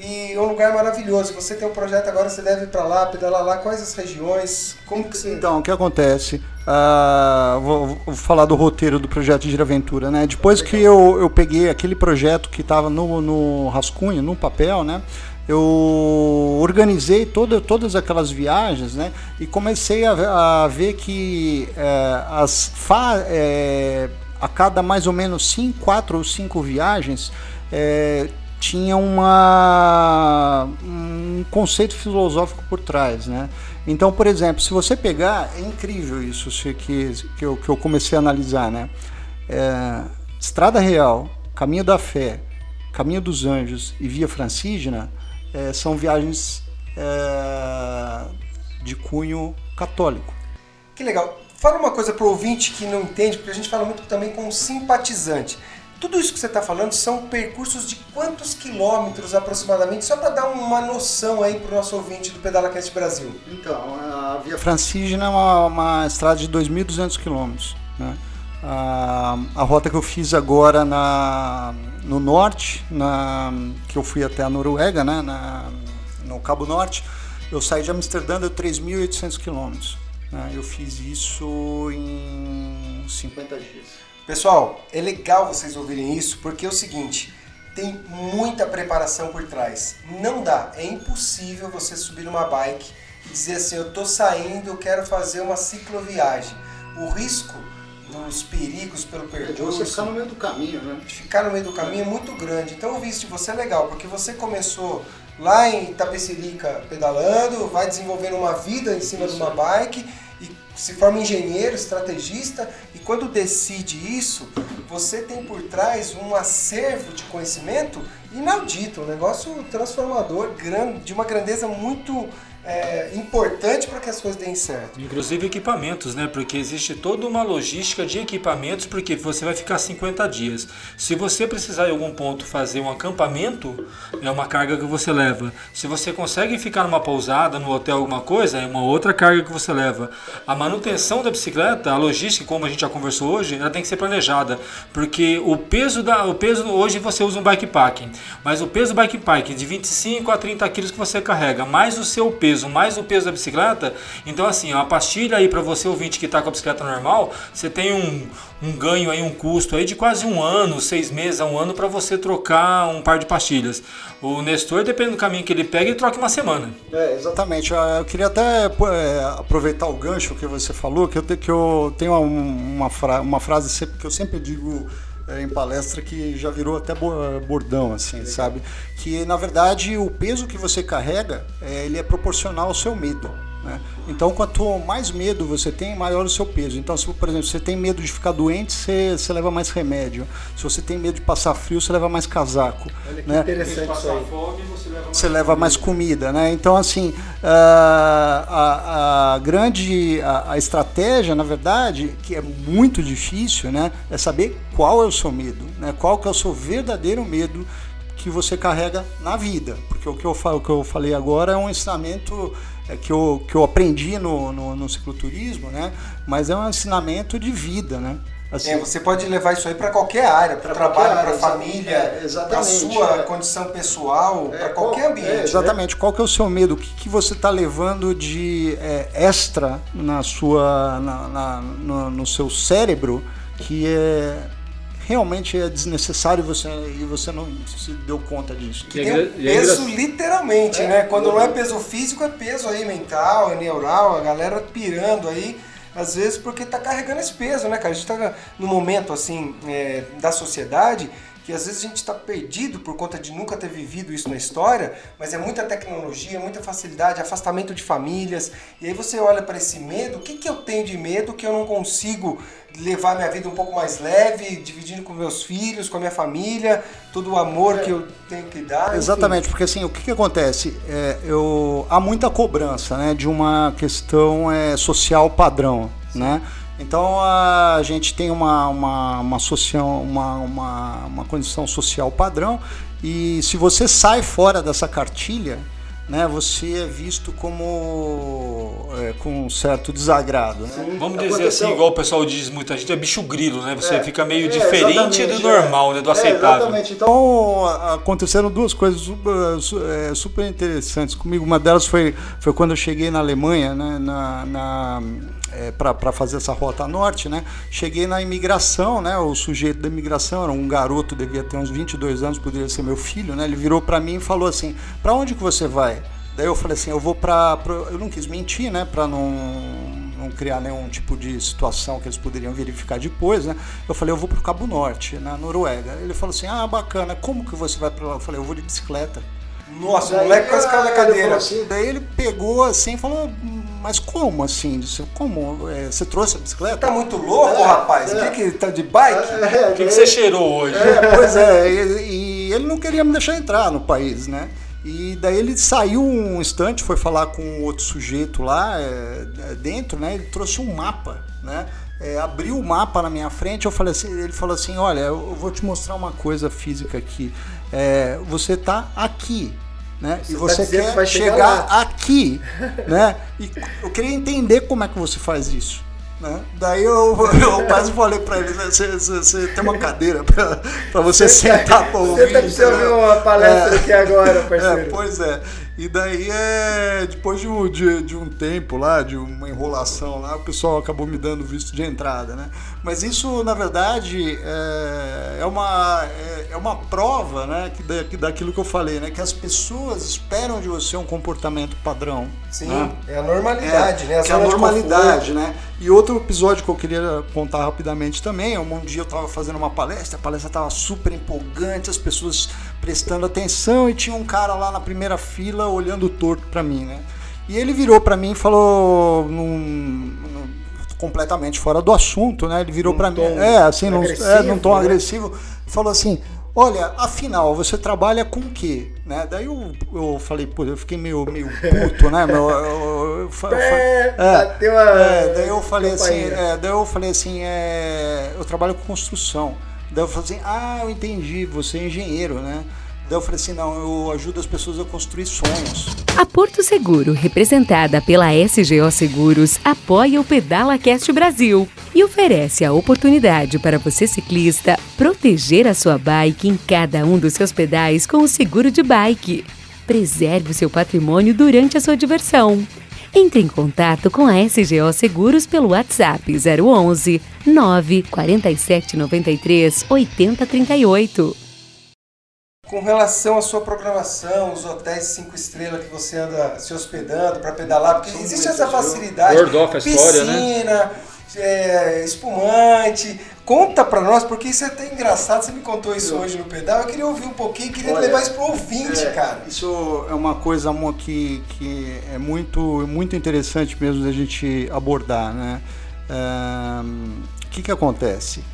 e é um lugar maravilhoso. Você tem um projeto agora, você deve ir pra lá, pedalar lá. Quais as regiões? Como que você... Então, o que acontece? Ah, vou, vou falar do roteiro do projeto Giraventura, né? Depois que eu, eu peguei aquele projeto que estava no, no rascunho, no papel, né? Eu organizei toda, todas aquelas viagens, né? E comecei a, a ver que eh, as eh, a cada mais ou menos cinco, quatro ou cinco viagens eh, tinha uma, um conceito filosófico por trás, né? Então, por exemplo, se você pegar, é incrível isso que, que, eu, que eu comecei a analisar, né? É, Estrada Real, Caminho da Fé, Caminho dos Anjos e Via Francígena é, são viagens é, de cunho católico. Que legal. Fala uma coisa para o ouvinte que não entende, porque a gente fala muito também com simpatizante. Tudo isso que você está falando são percursos de quantos quilômetros aproximadamente, só para dar uma noção aí para o nosso ouvinte do PedalaCast Brasil. Então, a Via Francígena é uma, uma estrada de 2.200 quilômetros. Né? A, a, rota que eu fiz agora na, no norte, na, que eu fui até a Noruega, né? Na, no Cabo Norte, eu saí de Amsterdã, deu 3.800 quilômetros. Né? Eu fiz isso em 50 dias. Pessoal, é legal vocês ouvirem isso porque é o seguinte, tem muita preparação por trás. Não dá, é impossível você subir uma bike e dizer assim, eu tô saindo, eu quero fazer uma cicloviagem. O risco dos perigos pelo percurso... É você ficar no meio do caminho, né? De ficar no meio do caminho é muito grande. Então o visto de você é legal, porque você começou lá em Itapecerica pedalando, vai desenvolvendo uma vida em cima Isso. de uma bike e se forma engenheiro, estrategista, e quando decide isso, você tem por trás um acervo de conhecimento inaudito, um negócio transformador, de uma grandeza muito é, importante para que as coisas deem certo. Inclusive equipamentos, né? Porque existe toda uma logística de equipamentos, porque você vai ficar 50 dias. Se você precisar em algum ponto fazer um acampamento, é uma carga que você leva. Se você consegue ficar numa pousada, no hotel, alguma coisa, é uma outra carga que você leva. A manutenção da bicicleta, a logística, como a gente já conversou hoje, ela tem que ser planejada, porque o peso da, o peso hoje você usa um bikepacking, mas o peso do bikepacking de 25 a 30 quilos que você carrega, mais o seu peso peso mais o peso da bicicleta, então assim, uma pastilha aí para você ouvinte que está com a bicicleta normal, você tem um, um ganho aí, um custo aí de quase um ano, seis meses a um ano para você trocar um par de pastilhas. O Nestor, dependendo do caminho que ele pega, ele troca uma semana. É, exatamente. Eu queria até é, aproveitar o gancho que você falou, que eu, que eu tenho uma, fra uma frase que eu sempre digo em palestra que já virou até bordão, assim, sabe? Que na verdade o peso que você carrega, é, ele é proporcional ao seu medo. Né? Então, quanto mais medo você tem, maior o seu peso. Então, se, por exemplo, você tem medo de ficar doente, você, você leva mais remédio. Se você tem medo de passar frio, você leva mais casaco. Olha que né? interessante isso aí. Fome, você leva mais, você leva mais comida. Né? Então, assim, a, a, a grande a, a, estratégia, na verdade, que é muito difícil, né, é saber qual é o seu medo, né? qual que é o seu verdadeiro medo que você carrega na vida. Porque o que eu, o que eu falei agora é um ensinamento que, eu, que eu aprendi no, no, no cicloturismo, né? mas é um ensinamento de vida. Né? Assim, é, você pode levar isso aí para qualquer área, para trabalho, para família, é, para sua é, condição pessoal, é, para qualquer ambiente. É, né? exatamente. Né? Qual que é o seu medo? O que, que você está levando de é, extra na sua, na, na no, no, seu cérebro que é realmente é desnecessário você, e você não se deu conta disso. Que tem um peso literalmente, né? Quando não é peso físico, é peso aí mental, é neural, a galera pirando aí às vezes porque está carregando esse peso, né, cara? A gente está no momento assim é, da sociedade que às vezes a gente está perdido por conta de nunca ter vivido isso na história, mas é muita tecnologia, muita facilidade, afastamento de famílias, e aí você olha para esse medo, o que, que eu tenho de medo que eu não consigo levar minha vida um pouco mais leve, dividindo com meus filhos, com a minha família, todo o amor que eu tenho que dar. Exatamente, enfim. porque assim, o que, que acontece? É, eu, há muita cobrança né, de uma questão é, social padrão, né? Então a gente tem uma, uma, uma, social, uma, uma, uma condição social padrão e se você sai fora dessa cartilha, né, você é visto como é, com um certo desagrado. Né? Vamos dizer assim, igual o pessoal diz muita gente, é bicho grilo, né? Você é, fica meio é, diferente do normal, né? do é, aceitável. exatamente. Então aconteceram duas coisas super, é, super, interessantes comigo. Uma delas foi, foi quando eu cheguei na Alemanha, né, na, na é, para fazer essa rota norte, né? Cheguei na imigração, né? O sujeito da imigração era um garoto, devia ter uns 22 anos, poderia ser meu filho, né? Ele virou para mim e falou assim: "Para onde que você vai?" Daí eu falei assim: "Eu vou para eu não quis mentir, né, para não não criar nenhum tipo de situação que eles poderiam verificar depois, né? Eu falei, eu vou pro Cabo Norte, na Noruega. Ele falou assim, ah, bacana, como que você vai para lá? Eu falei, eu vou de bicicleta. Nossa, o moleque quase caiu da Ele cadeira. assim, daí ele pegou assim e falou, mas como assim? Disse, Como? É, Você trouxe a bicicleta? Tá muito louco, É, rapaz? é. Que que tá de bike? O que, que você cheirou hoje? É, pois é, e, e ele não queria me deixar entrar no país, né? E daí ele saiu um instante, foi falar com outro sujeito lá é, dentro, né? Ele trouxe um mapa, né? É, abriu o mapa na minha frente, eu falei assim, ele falou assim, olha, eu vou te mostrar uma coisa física aqui. É, você tá aqui, né? Você e tá você dizendo quer chegar chegar aqui, né? E eu queria entender como é que você faz isso. Né? Daí eu, eu quase falei pra ele, né, você, você tem uma cadeira pra, pra você sentar pra ouvir. Você tá precisando entendeu? ver uma palestra É. aqui agora, É, parceiro. pois é. E daí, é, depois de um, de, de um tempo lá, de uma enrolação lá, o pessoal acabou me dando visto de entrada, né? Mas isso, na verdade, é, é uma, é, é uma prova, né, que da, que daquilo que eu falei, né? Que as pessoas esperam de você um comportamento padrão. Sim, né? é a normalidade, né? que é a normalidade, né? E outro episódio que eu queria contar rapidamente também, é um dia eu estava fazendo uma palestra, a palestra estava super empolgante, as pessoas prestando atenção e tinha um cara lá na primeira fila olhando torto para mim, né? E ele virou para mim e falou num, num- completamente fora do assunto, né? Ele virou para mim, é, assim, num, é, num tom né? agressivo, falou assim: Olha, afinal, você trabalha com o quê? Né? Daí eu, eu falei, pô, eu fiquei meio, meio puto, né? meu, eu- eu- eu fa- É, a é, daí eu falei assim, é, daí eu falei assim, é, eu trabalho com construção. Daí eu falei assim, ah, eu entendi, você é engenheiro, né? Daí eu falei assim, não, eu ajudo as pessoas a construir sonhos. A Porto Seguro, representada pela SGO Seguros, apoia o Pedala Cast Brasil e oferece a oportunidade para você ciclista proteger a sua bike em cada um dos seus pedais com o seguro de bike. Preserve o seu patrimônio durante a sua diversão. Entre em contato com a SGO Seguros pelo WhatsApp 011 947 93 8038. Com relação à sua programação, os hotéis cinco estrelas que você anda se hospedando para pedalar, porque existe essa facilidade. A história, né? É, espumante. Conta pra nós, porque isso é até engraçado. Você me contou isso hoje no pedal. Eu queria ouvir um pouquinho, queria Olha, levar isso pro ouvinte, É, cara. Isso é uma coisa que, que é muito, muito interessante mesmo da gente abordar, né? O que, que acontece?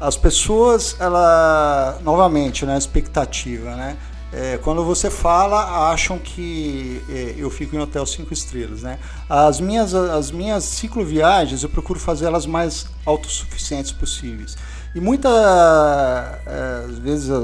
As pessoas, ela, novamente, né, expectativa, né? É, quando você fala, acham que é, eu fico em hotel cinco estrelas, né? As minhas, as minhas cicloviagens eu procuro fazer elas mais autossuficientes possíveis. E muitas vezes a-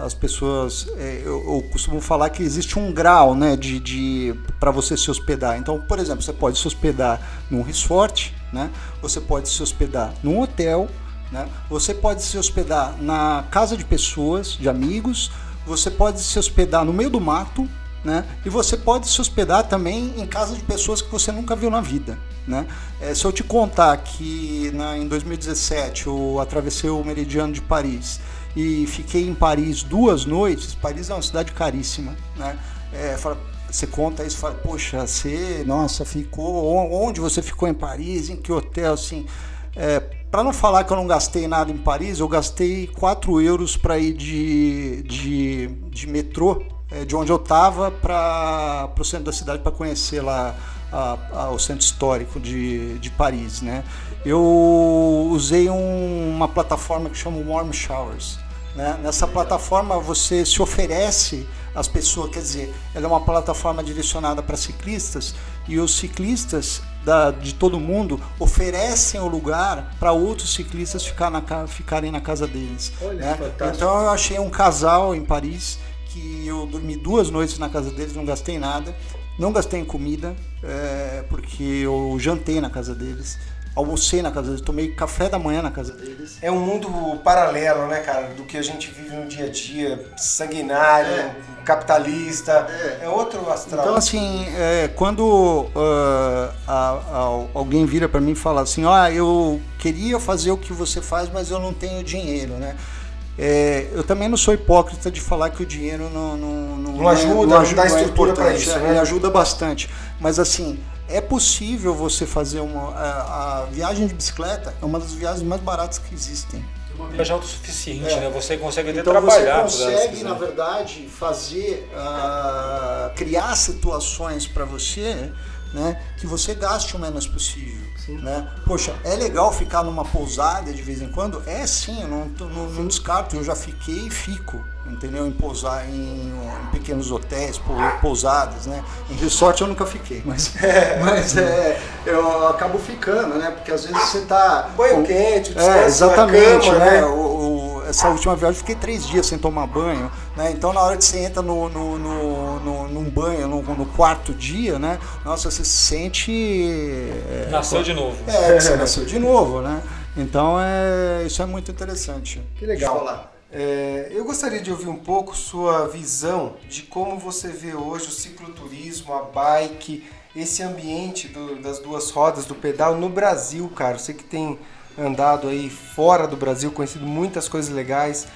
a- as pessoas, é, eu costumo falar que existe um grau, né, de, de para você se hospedar. Então, por exemplo, você pode se hospedar num resort, né? Você pode se hospedar num hotel, né? Você pode se hospedar na casa de pessoas, de amigos. Você pode se hospedar no meio do mato, né? E você pode se hospedar também em casa de pessoas que você nunca viu na vida, né? É, se eu te contar que na, em 2017 eu atravessei o meridiano de Paris e fiquei em Paris duas noites, Paris é uma cidade caríssima, né? É, fala- você conta isso, fala, poxa, você, nossa, ficou, onde você ficou em Paris, em que hotel, assim, é, para não falar que eu não gastei nada em Paris, eu gastei 4 euros para ir de, de, de metrô, é, de onde eu estava para o centro da cidade para conhecer lá a- a- o centro histórico de, de Paris. Né? Eu usei um- uma plataforma que chama Warm Showers. Né? Nessa plataforma você se oferece às pessoas, quer dizer, ela é uma plataforma direcionada para ciclistas e os ciclistas da- de todo mundo oferecem o lugar para outros ciclistas ficar na ca- ficarem na casa deles. Olha, né? Então eu achei um casal em Paris que eu dormi duas noites na casa deles, não gastei nada, não gastei em comida, é, porque eu jantei na casa deles, almocei na casa deles, tomei café da manhã na casa deles. É um mundo paralelo, né, cara, do que a gente vive no dia a dia, sanguinário, capitalista, é, outro astral. Então, assim, é, quando ah, a- a- alguém vira para mim e fala assim, ah, eu queria fazer o que você faz, mas eu não tenho dinheiro, né? É, eu também não sou hipócrita de falar que o dinheiro não, não, Não ajuda, não dá é estrutura importante, isso, é, né? Ele ajuda bastante. Mas assim, é possível você fazer uma. A, a, viagem de bicicleta é uma das viagens mais baratas que existem. Uma viagem autossuficiente, É. né? Você consegue até Então trabalhar. você consegue, na verdade, fazer, ah, criar situações para você, né, que você gaste o menos possível. Né? Poxa, é legal ficar numa pousada de vez em quando? É sim, eu não, não, não descarto, eu já fiquei e fico, entendeu? Em pousar em, em pequenos hotéis, pou- pousadas, né? Em resort eu nunca fiquei, mas, mas é, eu acabo ficando, né? Porque às vezes você tá. Banho quente, descanso é, exatamente, cama, né? né? O- o- essa última viagem eu fiquei três dias sem tomar banho, né? Então na hora que você entra no, no, no, no- num banho, no, no quarto dia, né? Nossa, você se sente. é, Nasceu de novo. É, você nasceu de novo, né? Então é, isso é muito interessante. Que legal. Deixa eu falar. É, eu gostaria de ouvir um pouco sua visão de como você vê hoje o cicloturismo, a bike, esse ambiente do- das duas rodas do pedal no Brasil, cara. Você que tem andado aí fora do Brasil, conhecido muitas coisas legais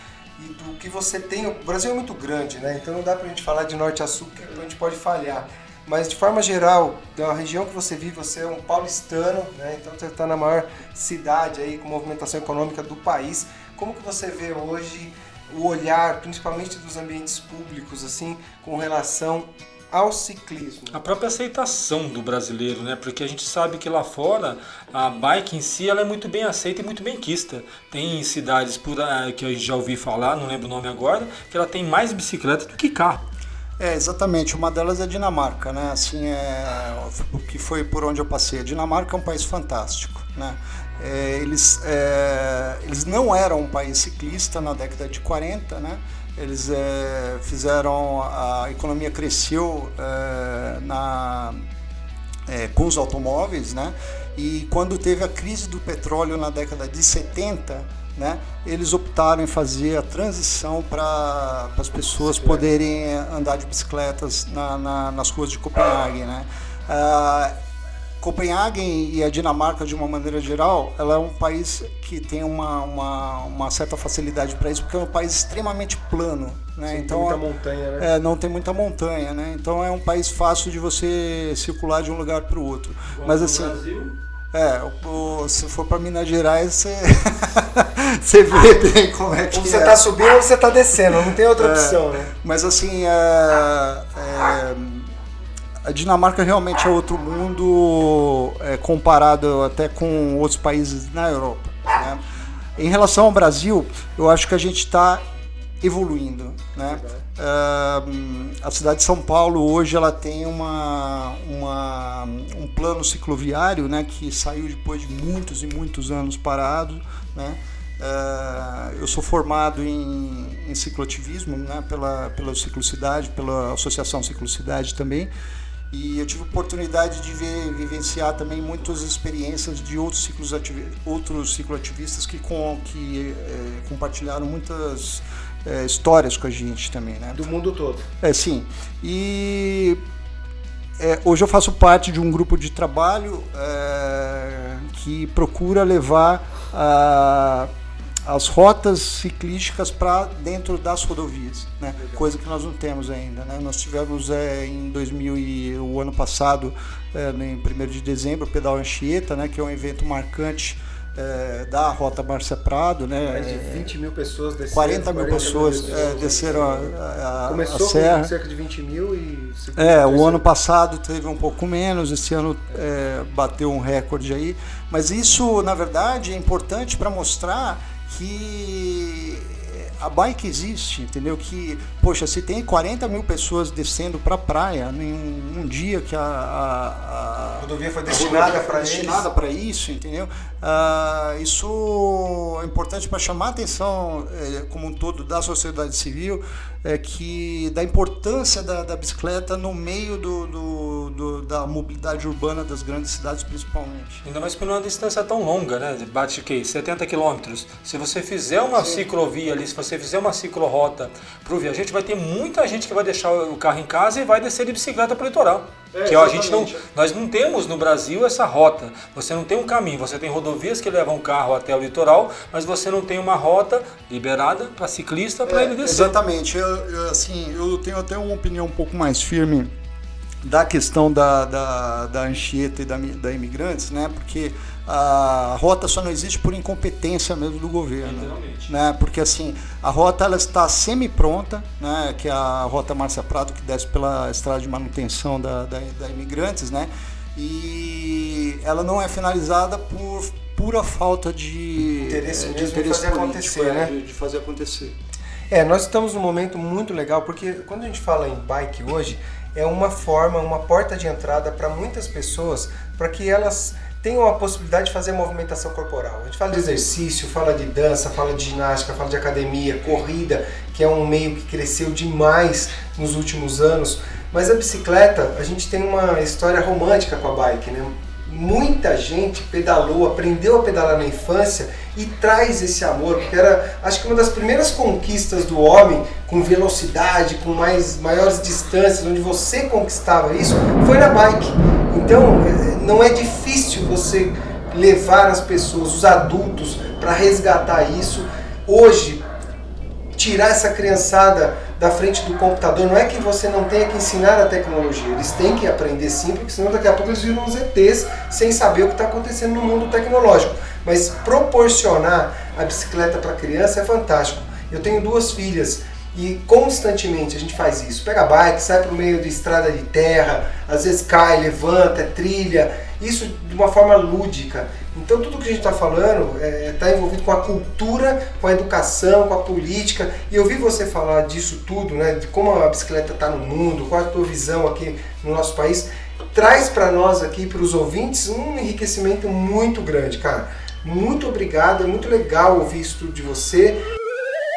e do que você tem. O Brasil é muito grande, né? Então não dá pra gente falar de norte a sul, porque a gente pode falhar. Mas de forma geral, da região que você vive, você é um paulistano, né? Então você está na maior cidade aí com movimentação econômica do país. Como que você vê hoje o olhar, principalmente dos ambientes públicos, assim, com relação ao ciclismo? A própria aceitação do brasileiro, né? Porque a gente sabe que lá fora a bike em si ela é muito bem aceita e muito bem quista. Tem cidades por, ah, que eu já ouvi falar, não lembro o nome agora, que ela tem mais bicicleta do que carro. É, exatamente. Uma delas é a Dinamarca, né? Assim, é, o que foi por onde eu passei. A Dinamarca é um país fantástico, né? É, eles, é, eles não eram um país ciclista na década de 40, né? Eles é, fizeram, a economia cresceu é, na, é, com os automóveis, né? E quando teve a crise do petróleo na década de 70, né? Eles optaram em fazer a transição para as pessoas poderem andar de bicicletas na, na- nas ruas de Copenhague, né? Ah, Copenhague e a Dinamarca, de uma maneira geral, ela é um país que tem uma, uma, uma certa facilidade para isso, porque é um país extremamente plano, né? Tem muita montanha, né? É, não tem muita montanha, né? Então é um país fácil de você circular de um lugar para o outro. Mas assim, é, o- se for para Minas Gerais, você, você vê bem como é que Ou você é. tá subindo ou você tá descendo, não tem outra opção, né? Mas assim, é, é, a Dinamarca realmente é outro mundo é, comparado até com outros países na Europa. né? Em relação ao Brasil, eu acho que a gente está evoluindo. Né? Ah, a cidade de São Paulo hoje ela tem uma, uma- um plano cicloviário né, que saiu depois de muitos e muitos anos parado. Né? Ah, eu sou formado em, em cicloativismo né, pela, pela Ciclocidade, pela Associação Ciclocidade também. E eu tive oportunidade de ver, vivenciar também muitas experiências de outros, ciclos outros cicloativistas que, com, que eh, compartilharam muitas eh, histórias com a gente também. Né? Do mundo todo. É, sim. E é, hoje eu faço parte de um grupo de trabalho é, que procura levar a- as rotas ciclísticas para dentro das rodovias, né? coisa que nós não temos ainda. Né? Nós tivemos é, em 2000 e o ano passado, é, em 1 de dezembro, o Pedal Anchieta, né? que é um evento marcante é, da Rota Márcia Prado, né? Mais de 20 mil pessoas desceram. 40 mil pessoas é, desceram a, a- a Começou serra. com cerca de 20 mil e... É, o ano passado teve um pouco menos, esse ano é, bateu um recorde aí. Mas isso, na verdade, é importante para mostrar que a bike existe, entendeu? Que, poxa, se tem 40 mil pessoas descendo para a praia em um, um dia que a, a, a A rodovia foi destinada para eles. destinada para isso, entendeu? Ah, isso é importante para chamar a atenção eh, como um todo da sociedade civil, é que da importância da, da bicicleta no meio do, do- do- da mobilidade urbana das grandes cidades, principalmente. Ainda mais por uma distância tão longa, né? Bate o quê? 70 quilômetros. Se você fizer uma ciclovia ali, se você fizer uma ciclorota para o viajante, vai ter muita gente que vai deixar o carro em casa e vai descer de bicicleta para o litoral. É, que ó, a gente não, nós não temos no Brasil essa rota. Você não tem um caminho, você tem rodovias que levam o carro até o litoral, mas você não tem uma rota liberada para ciclista para É, ele descer. Exatamente. Eu, eu, assim, eu tenho até uma opinião um pouco mais firme da questão da, da, da Anchieta e da, da Imigrantes, né? Porque a rota só não existe por incompetência mesmo do governo, né? Porque assim a rota ela está semi pronta, né? Que é a rota Márcia Prado que desce pela estrada de manutenção da, da, da Imigrantes, né? E ela não é finalizada por pura falta de interesse, de mesmo interesse de fazer político, acontecer, é, né? de, de fazer acontecer. É, nós estamos num momento muito legal porque quando a gente fala em bike hoje, é uma forma, uma porta de entrada para muitas pessoas, para que elas tenham a possibilidade de fazer movimentação corporal. A gente fala de exercício, fala de dança, fala de ginástica, fala de academia, corrida, que é um meio que cresceu demais nos últimos anos. Mas a bicicleta, a gente tem uma história romântica com a bike, né? Muita gente pedalou, aprendeu a pedalar na infância e traz esse amor, porque era, acho que uma das primeiras conquistas do homem com velocidade, com mais maiores distâncias, onde você conquistava isso, foi na bike. Então, não é difícil você levar as pessoas, os adultos, para resgatar isso. Hoje, tirar essa criançada da frente do computador, não é que você não tenha que ensinar a tecnologia, eles têm que aprender sim, porque senão daqui a pouco eles viram os ETs sem saber o que está acontecendo no mundo tecnológico. Mas proporcionar a bicicleta para a criança é fantástico. Eu tenho duas filhas e constantemente a gente faz isso. Pega a bike, sai para o meio de estrada de terra, às vezes cai, levanta, é trilha, isso de uma forma lúdica. Então tudo que a gente está falando está é, tá envolvido com a cultura, com a educação, com a política. E eu vi você falar disso tudo, né? De como a bicicleta está no mundo, qual a tua visão aqui no nosso país. Traz para nós aqui, para os ouvintes, um enriquecimento muito grande, cara. Muito obrigado, é muito legal ouvir isso tudo de você.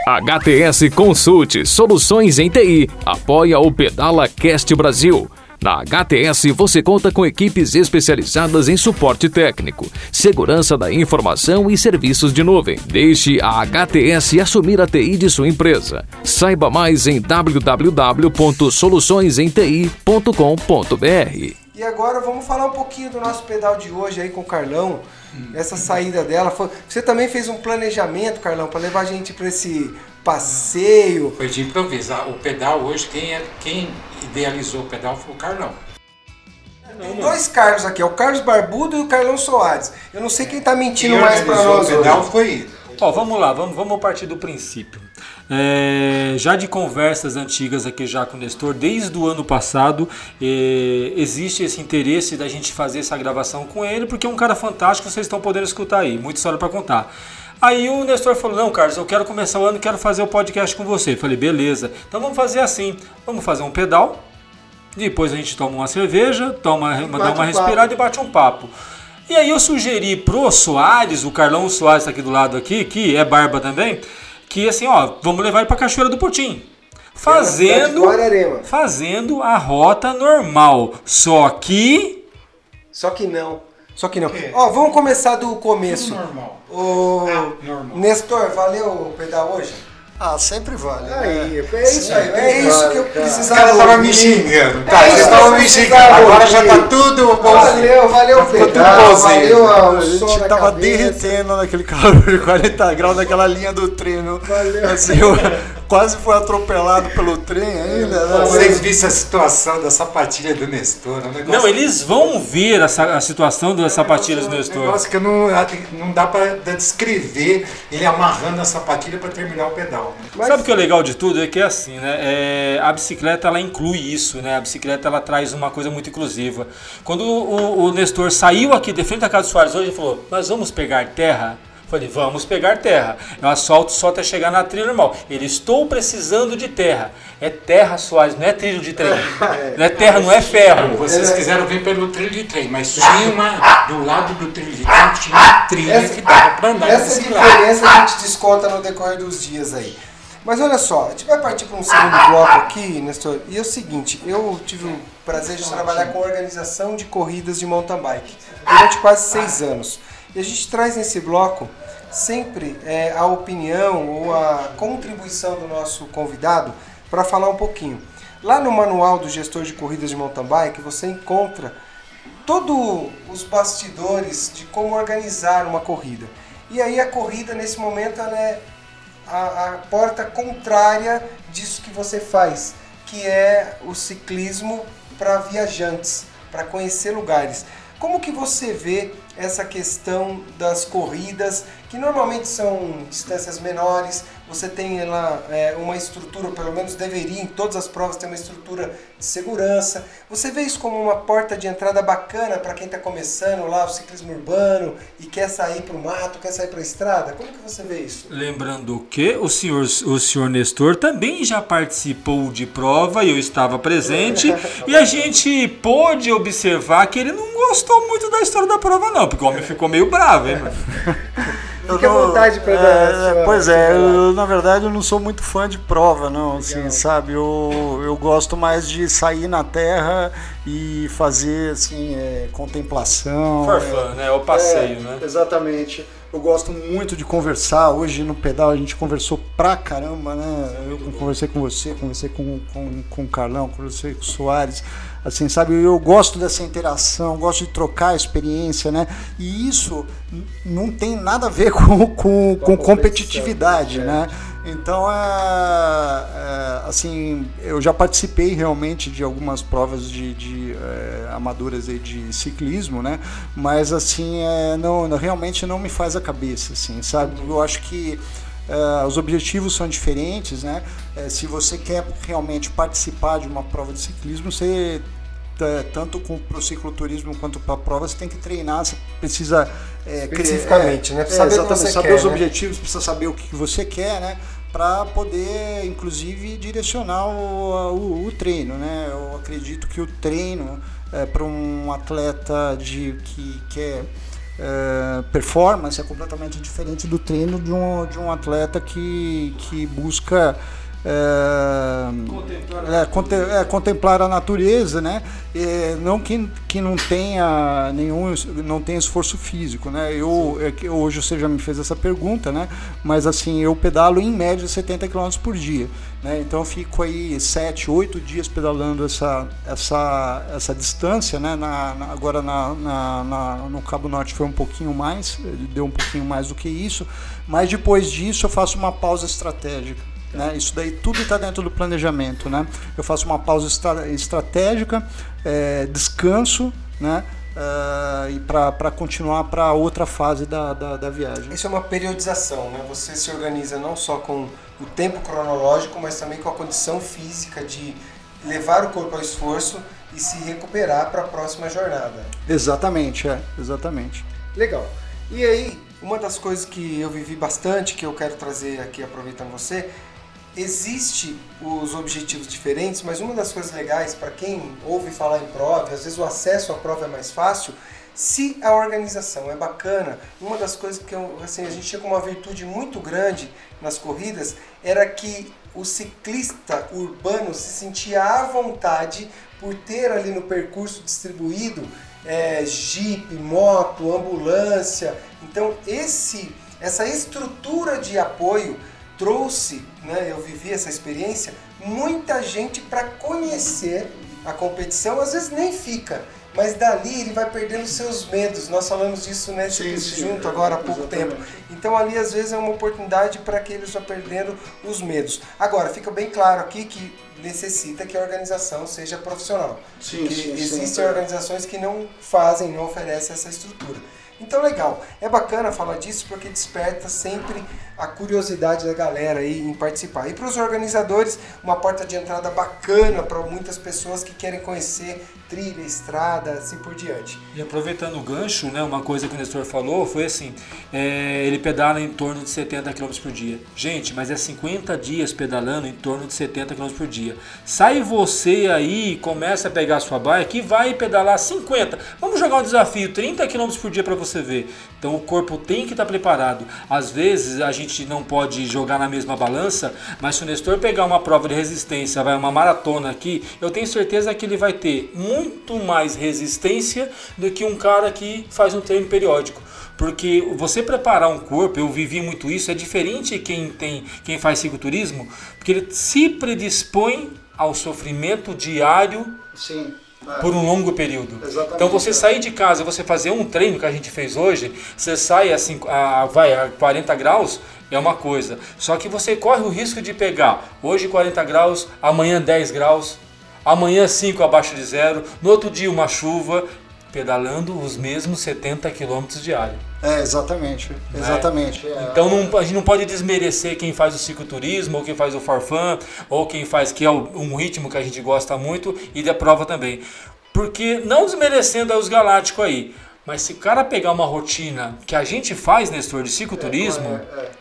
HTS Consulte Soluções em TI apoia o Pedala Cast Brasil. Na HTS você conta com equipes especializadas em suporte técnico, segurança da informação e serviços de nuvem. Deixe a HTS assumir a TI de sua empresa. Saiba mais em www.soluçõesenti.com.br. E agora vamos falar um pouquinho do nosso pedal de hoje aí com o Carlão. Essa saída dela. Foi... Você também fez um planejamento, Carlão, para levar a gente para esse passeio. Foi de improviso. O pedal hoje, quem, é, quem idealizou o pedal foi o Carlão. Tem dois Carlos aqui, é o Carlos Barbudo e o Carlão Soares. Eu não sei quem tá mentindo Quem mais para nós o pedal hoje. foi ele. Ó, vamos lá, vamos, vamos partir do princípio. É, já de conversas antigas aqui já com o Nestor, desde o ano passado, é, existe esse interesse da gente fazer essa gravação com ele, porque é um cara fantástico, vocês estão podendo escutar aí, muita história para contar. Aí o Nestor falou: Não, Carlos, eu quero começar o ano, quero fazer o podcast com você. Eu falei: Beleza, então vamos fazer assim: vamos fazer um pedal, depois a gente toma uma cerveja, toma, dá um uma papo. respirada e bate um papo. E aí eu sugeri pro Soares, o Carlão Soares tá aqui do lado aqui, que é barba também, que assim, ó, vamos levar ele pra Cachoeira do de Fazendo, fazendo a rota normal. Só que Só que não. Só que não. Ó, vamos começar do começo. Tudo normal. Ô, normal. Nestor, valeu o pedal hoje? Ah, sempre vale. né? Aí, é isso aí. É isso que eu O precisava. cara tava me xingando. É Tá, isso você que tava me xingando. Agora já tá tudo bom. Valeu, valeu o Ficou tudo bonzinho. valeu a- A o gente tava cabeça. derretendo naquele calor de 40 graus naquela linha do treino. Assim, eu quase foi atropelado pelo trem ainda. Né? Vocês viram a situação da sapatilha do Nestor? É um negócio, não, eles vão ver essa, a situação das sapatilhas do um Nestor. negócio que eu não, não dá pra descrever ele amarrando a sapatilha pra terminar o pedal. né? Sabe o que é legal de tudo? É que é assim, né? É, a bicicleta ela inclui isso, né? A bicicleta ela traz uma coisa muito inclusiva. Quando o, o Nestor saiu aqui de frente da casa do Soares hoje, ele falou: Nós vamos pegar terra? Falei, vamos pegar terra. Eu asfalto só até chegar na trilha normal. Ele, estou precisando de terra. É terra, Soares, não é trilho de trem. Não é terra, não é ferro. Vocês quiseram vir pelo trilho de trem, mas tinha uma. Do lado do trilho de trem tinha uma trilha Essa- que dava pra andar Essa diferença a gente desconta no decorrer dos dias aí. Mas olha só, a gente vai partir para um segundo bloco aqui, Nestor. E é o seguinte, eu tive o prazer de trabalhar com organização de corridas de mountain bike durante quase seis anos. E a gente traz nesse bloco sempre é, a opinião ou a contribuição do nosso convidado para falar um pouquinho. Lá no manual do gestor de corridas de mountain bike você encontra todos os bastidores de como organizar uma corrida. E aí a corrida nesse momento é a, a porta contrária disso que você faz, que é o ciclismo para viajantes, para conhecer lugares. Como que você vê essa questão das corridas, que normalmente são distâncias menores, você tem lá é, uma estrutura, pelo menos deveria, em todas as provas ter uma estrutura de segurança. Você vê isso como uma porta de entrada bacana para quem está começando lá o ciclismo urbano e quer sair para o mato, quer sair para a estrada? Como que você vê isso? Lembrando que o senhor, o senhor Nestor também já participou de prova e eu estava presente e a gente pôde observar que ele não gostou muito da história da prova não, porque o homem ficou meio bravo, hein, mano? Fique à vontade para dar. É, pois é, eu, na verdade eu não sou muito fã de prova, não, assim, sabe? Eu, eu gosto mais de sair na terra e fazer assim, é, contemplação. For fun, né? O passeio, é, né? Exatamente. Eu gosto muito de conversar. Hoje no pedal a gente conversou pra caramba, né? Eu conversei com você, conversei com, com, com o Carlão, conversei com o Soares. Assim, sabe? Eu gosto dessa interação, gosto de trocar experiência, né? E isso não tem nada a ver com, com, com competitividade, né? Então, é, é, assim, eu já participei realmente de algumas provas de, de é, amadoras de ciclismo, né? Mas, assim, é, não, realmente não me faz a cabeça, assim, sabe? Eu acho que é, os objetivos são diferentes, né? É, se você quer realmente participar de uma prova de ciclismo, você tanto para o cicloturismo quanto para a prova, você tem que treinar, você precisa é, especificamente, é, né? Precisa saber, você saber quer, os né? objetivos, precisa saber o que você quer, né? Para poder, inclusive, direcionar o, o, o, treino, né? Eu acredito que o treino é, para um atleta de que quer é, performance é completamente diferente do treino de um, de um atleta que, que busca é, contemplar, é, conte, é, contemplar a natureza, né? É, não que, que não tenha nenhum não tenha esforço físico, né? Eu é hoje você já me fez essa pergunta, né? Mas assim eu pedalo em média 70 km por dia, né? Então eu fico aí 7, 8 dias pedalando essa essa essa distância, né? Na, na agora na, na, no Cabo Norte foi um pouquinho mais, deu um pouquinho mais do que isso, mas depois disso eu faço uma pausa estratégica. Né? Isso daí tudo está dentro do planejamento. Né? Eu faço uma pausa estra estratégica, é, descanso, né? Uh, e para continuar para outra fase da, da, da, viagem. Isso é uma periodização, né? Você se organiza não só com o tempo cronológico, mas também com a condição física de levar o corpo ao esforço e se recuperar para a próxima jornada. Exatamente, é, exatamente. Legal. E aí, uma das coisas que eu vivi bastante, que eu quero trazer aqui aproveitando você, existe os objetivos diferentes, mas uma das coisas legais para quem ouve falar em prova, às vezes o acesso à prova é mais fácil, se a organização é bacana, uma das coisas que eu, assim, a gente tinha como uma virtude muito grande nas corridas era que o ciclista urbano se sentia à vontade por ter ali no percurso distribuído é, jeep, moto, ambulância. Então esse, essa estrutura de apoio trouxe, né, eu vivi essa experiência, muita gente para conhecer a competição, às vezes nem fica, mas dali ele vai perdendo seus medos. Nós falamos disso né, sim, sim, junto agora há pouco exatamente. tempo. Então ali às vezes é uma oportunidade para que eles vá perdendo os medos. Agora, fica bem claro aqui que necessita que a organização seja profissional. Sim, sim, existem organizações que não fazem, não oferecem essa estrutura. Então, legal. É bacana falar disso porque desperta sempre a curiosidade da galera aí em participar. E para os organizadores, uma porta de entrada bacana para muitas pessoas que querem conhecer trilha, estrada, assim por diante. E aproveitando o gancho, né, uma coisa que o Nestor falou foi assim: é, ele pedala em torno de 70 km por dia. Gente, mas é 50 dias pedalando em torno de 70 km por dia. Sai você aí, começa a pegar a sua bike e vai pedalar 50. Vamos jogar um desafio: 30 km por dia para você ver. Então o corpo tem que estar tá preparado. Às vezes a gente não pode jogar na mesma balança, mas se o Nestor pegar uma prova de resistência, vai uma maratona aqui, eu tenho certeza que ele vai ter muito muito mais resistência do que um cara que faz um treino periódico. Porque você preparar um corpo, eu vivi muito isso, é diferente quem tem, quem faz cicloturismo, porque ele se predispõe ao sofrimento diário Sim. É. Por um longo período. Exatamente. Então você sair de casa, você fazer um treino que a gente fez hoje, você sai assim, a, vai a 40 graus, é uma coisa. Só que você corre o risco de pegar hoje 40 graus, amanhã 10 graus, amanhã 5 abaixo de zero, no outro dia uma chuva, pedalando os mesmos 70 km diário. É, exatamente. Exatamente. É. Então não, a gente não pode desmerecer quem faz o cicloturismo, ou quem faz o farfã, ou quem faz, que é um ritmo que a gente gosta muito, e da prova também. Porque, não desmerecendo os galácticos aí, mas se o cara pegar uma rotina que a gente faz, Nestor, de cicloturismo, é, é, é.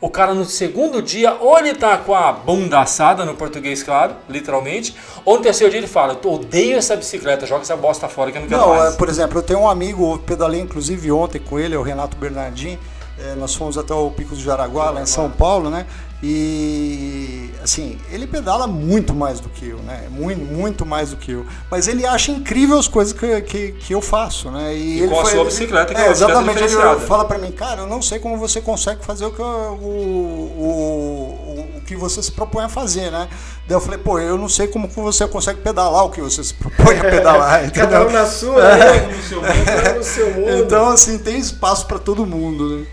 O cara no segundo dia, ou ele tá com a bunda assada, no português claro, literalmente, ou no terceiro dia ele fala, eu odeio essa bicicleta, joga essa bosta fora que eu não quero não, mais. É, por exemplo, eu tenho um amigo, eu pedalei inclusive ontem com ele, é o Renato Bernardin, é, nós fomos até o Pico do Jaraguá, lá em São Paulo, né? E assim, ele pedala muito mais do que eu, né? Muito, muito mais do que eu. Mas ele acha incrível as coisas que, que, que eu faço, né? E, e ele com foi, a sua bicicleta, que é, é Exatamente, ele fala para mim, cara, eu não sei como você consegue fazer o que, eu, o, o, o, que você se propõe a fazer, né? Daí eu falei, pô, eu não sei como você consegue pedalar o que você se propõe a pedalar. entendeu? Cada um na sua, né? no seu mundo, no seu mundo. Então, assim, tem espaço para todo mundo, né?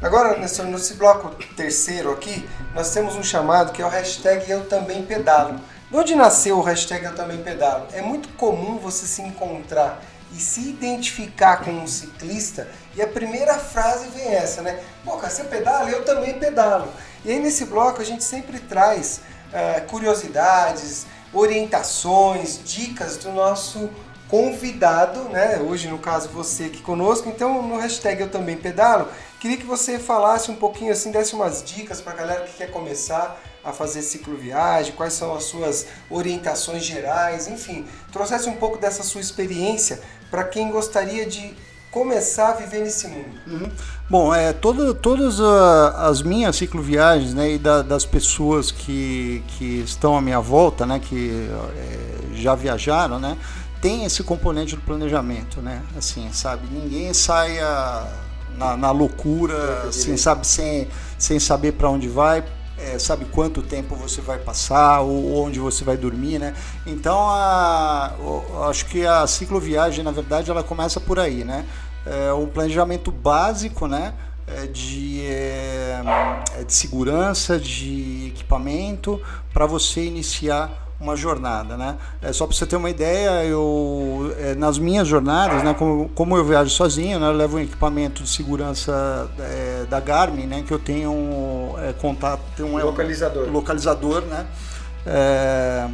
Agora, nesse, nesse bloco terceiro aqui, nós temos um chamado que é o hashtag Eu Também Pedalo. De onde nasceu o hashtag Eu Também Pedalo? É muito comum você se encontrar e se identificar com um ciclista e a primeira frase vem essa, né? Pô, cara, você pedala? Eu também pedalo. E aí nesse bloco a gente sempre traz uh, curiosidades, orientações, dicas do nosso convidado, né? Hoje, no caso, você aqui conosco. Então, no hashtag Eu Também Pedalo, Queria que você falasse um pouquinho assim, desse umas dicas para a galera que quer começar a fazer cicloviagem, quais são as suas orientações gerais, enfim, trouxesse um pouco dessa sua experiência para quem gostaria de começar a viver nesse mundo. Uhum. Bom, é, todo, todas a, as minhas cicloviagens né, e da, das pessoas que, que estão à minha volta, né, que é, já viajaram, né, tem esse componente do planejamento, né, assim, sabe, ninguém saia na, na loucura, assim, sabe, sem, sem saber para onde vai, é, sabe quanto tempo você vai passar ou onde você vai dormir, né? Então, a, acho que a cicloviagem, na verdade, ela começa por aí, né? É um planejamento básico, né? É de, é, é de segurança, de equipamento, para você iniciar uma jornada, né? É, só para você ter uma ideia, eu é, nas minhas jornadas, né, como, como eu viajo sozinho, né, eu levo um equipamento de segurança é, da Garmin, né, que eu tenho um é, contato, tenho um localizador, localizador, né, é,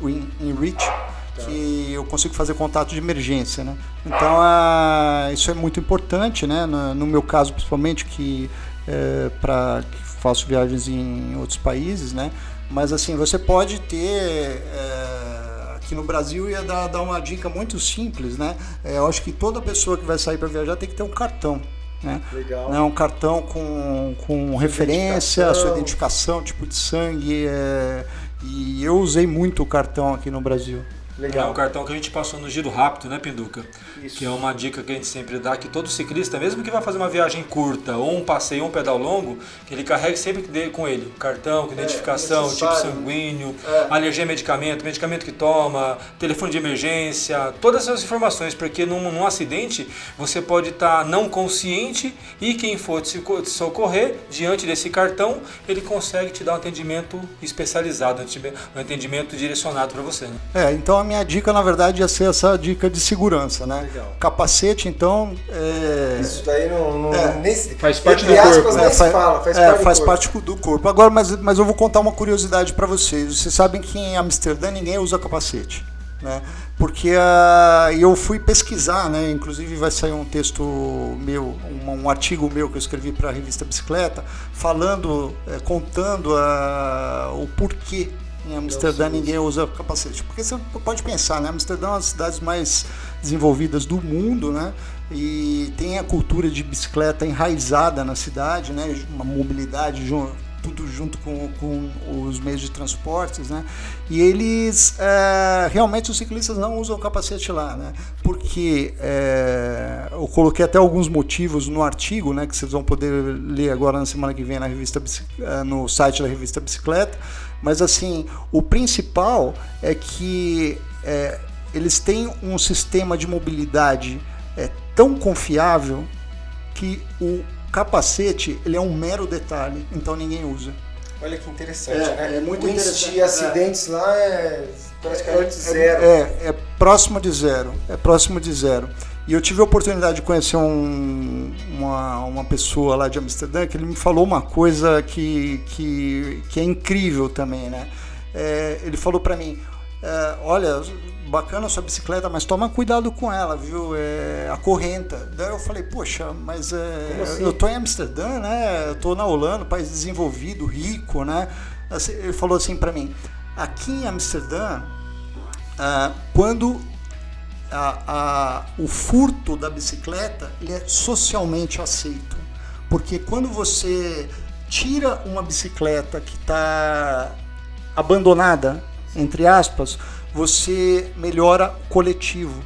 o InReach, tá. que eu consigo fazer contato de emergência, né? Então a, isso é muito importante, né? No, no meu caso, principalmente que é, para que faço viagens em outros países, né? Mas assim, você pode ter. É, aqui no Brasil ia dar, dar uma dica muito simples, né? É, eu acho que toda pessoa que vai sair para viajar tem que ter um cartão. Né? Legal. Né? Um cartão com, com referência, sua identificação, tipo de sangue. É, e eu usei muito o cartão aqui no Brasil. Legal. É o cartão que a gente passou no giro rápido, né, Pinduca? Isso. Que é uma dica que a gente sempre dá, que todo ciclista, mesmo que vá fazer uma viagem curta, ou um passeio, ou um pedal longo, que ele carregue sempre com ele cartão, identificação, é, tipo sanguíneo, é. alergia a medicamento, medicamento que toma, telefone de emergência, todas essas informações, porque num, num acidente você pode estar tá não consciente e quem for te socorrer, diante desse cartão, ele consegue te dar um atendimento especializado, um atendimento direcionado para você. Né? É, então minha dica, na verdade, ia ser essa dica de segurança, né? Legal. Capacete, então. É... Isso daí não. não é. nem, faz parte do corpo. Né? Faz, fala, faz, é, parte, faz do parte do corpo. Agora, mas, mas eu vou contar uma curiosidade para vocês. Vocês sabem que em Amsterdã ninguém usa capacete. Né? Porque uh, eu fui pesquisar, né? inclusive vai sair um texto meu, um, um artigo meu que eu escrevi para a revista Bicicleta, falando, é, contando uh, o porquê em Amsterdã ninguém usa capacete. Porque você pode pensar, né? Amsterdã é uma das cidades mais desenvolvidas do mundo, né? E tem a cultura de bicicleta enraizada na cidade, né? Uma mobilidade tudo junto com, com os meios de transportes, né? E eles é, realmente os ciclistas não usam capacete lá, né? Porque é, eu coloquei até alguns motivos no artigo, né? Que vocês vão poder ler agora na semana que vem na revista é, no site da revista Bicicleta. Mas assim, o principal é que é, eles têm um sistema de mobilidade é, tão confiável que o capacete ele é um mero detalhe, então ninguém usa. Olha que interessante, É, né? é muito o interessante, de acidentes lá é praticamente zero. É, é próximo de zero. É próximo de zero. E eu tive a oportunidade de conhecer um- uma, uma pessoa lá de Amsterdã que ele me falou uma coisa que, que, que é incrível também, né? É, ele falou para mim, é, olha, bacana a sua bicicleta, mas toma cuidado com ela, viu? É, a correnta. Daí eu falei, poxa, mas é, assim? eu tô em Amsterdã, né? Eu tô na Holanda, país desenvolvido, rico, né? Assim, Ele falou assim para mim, aqui em Amsterdã, ah, quando a- a- o furto da bicicleta ele é socialmente aceito. Porque quando você tira uma bicicleta que está abandonada, entre aspas, você melhora o coletivo.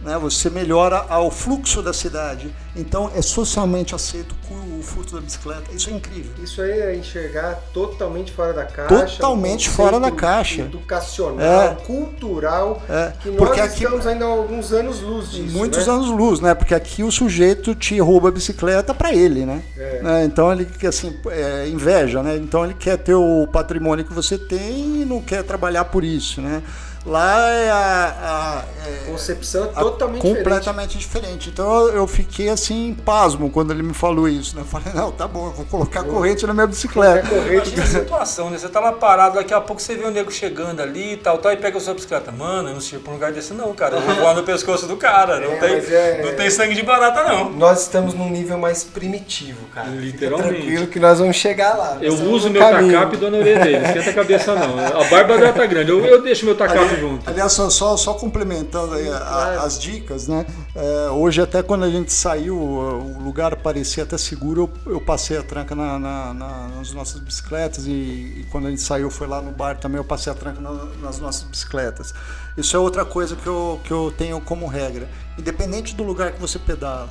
Né? Você melhora o fluxo da cidade. Então é socialmente aceito o furto da bicicleta. Isso é incrível. Isso aí é enxergar totalmente fora da caixa. Totalmente fora da caixa. Educacional, É. cultural, É, que nós porque aqui- estamos ainda há alguns anos luz disso. Muitos né? anos luz, né? Porque aqui o sujeito te rouba a bicicleta para ele, né? É. Né? Então ele assim, é, inveja, né? Então ele quer ter o patrimônio que você tem e não quer trabalhar por isso, né? Lá é a, a- é- Concepção é totalmente diferente. completamente diferente. Então eu, eu fiquei assim, pasmo quando ele me falou isso. Né? Eu falei, não, tá bom, eu vou colocar corrente na minha bicicleta. Imagina a situação, né? Você tá lá parado, daqui a pouco você vê o nego chegando ali e tal, tal, e pega a sua bicicleta. Mano, eu não sirvo pra um lugar desse não, cara. Eu vou voar no pescoço do cara. Não, É, tem, é- não tem sangue de barata, não. Nós estamos num nível mais primitivo, cara. Fica Literalmente. tranquilo que nós vamos chegar lá. Eu uso meu caminho. tacape e dou na orelha dele. Não esquenta a cabeça, não. A barba dela tá grande. Eu, eu deixo meu tacape Aliás, só, só, só complementando a- a- as dicas, né? É, hoje até quando a gente saiu, o lugar parecia até seguro, eu, eu passei a tranca na, na- na- nas nossas bicicletas e, e quando a gente saiu foi lá no bar também, eu passei a tranca na- nas nossas bicicletas. Isso é outra coisa que eu, que eu tenho como regra. Independente do lugar que você pedala,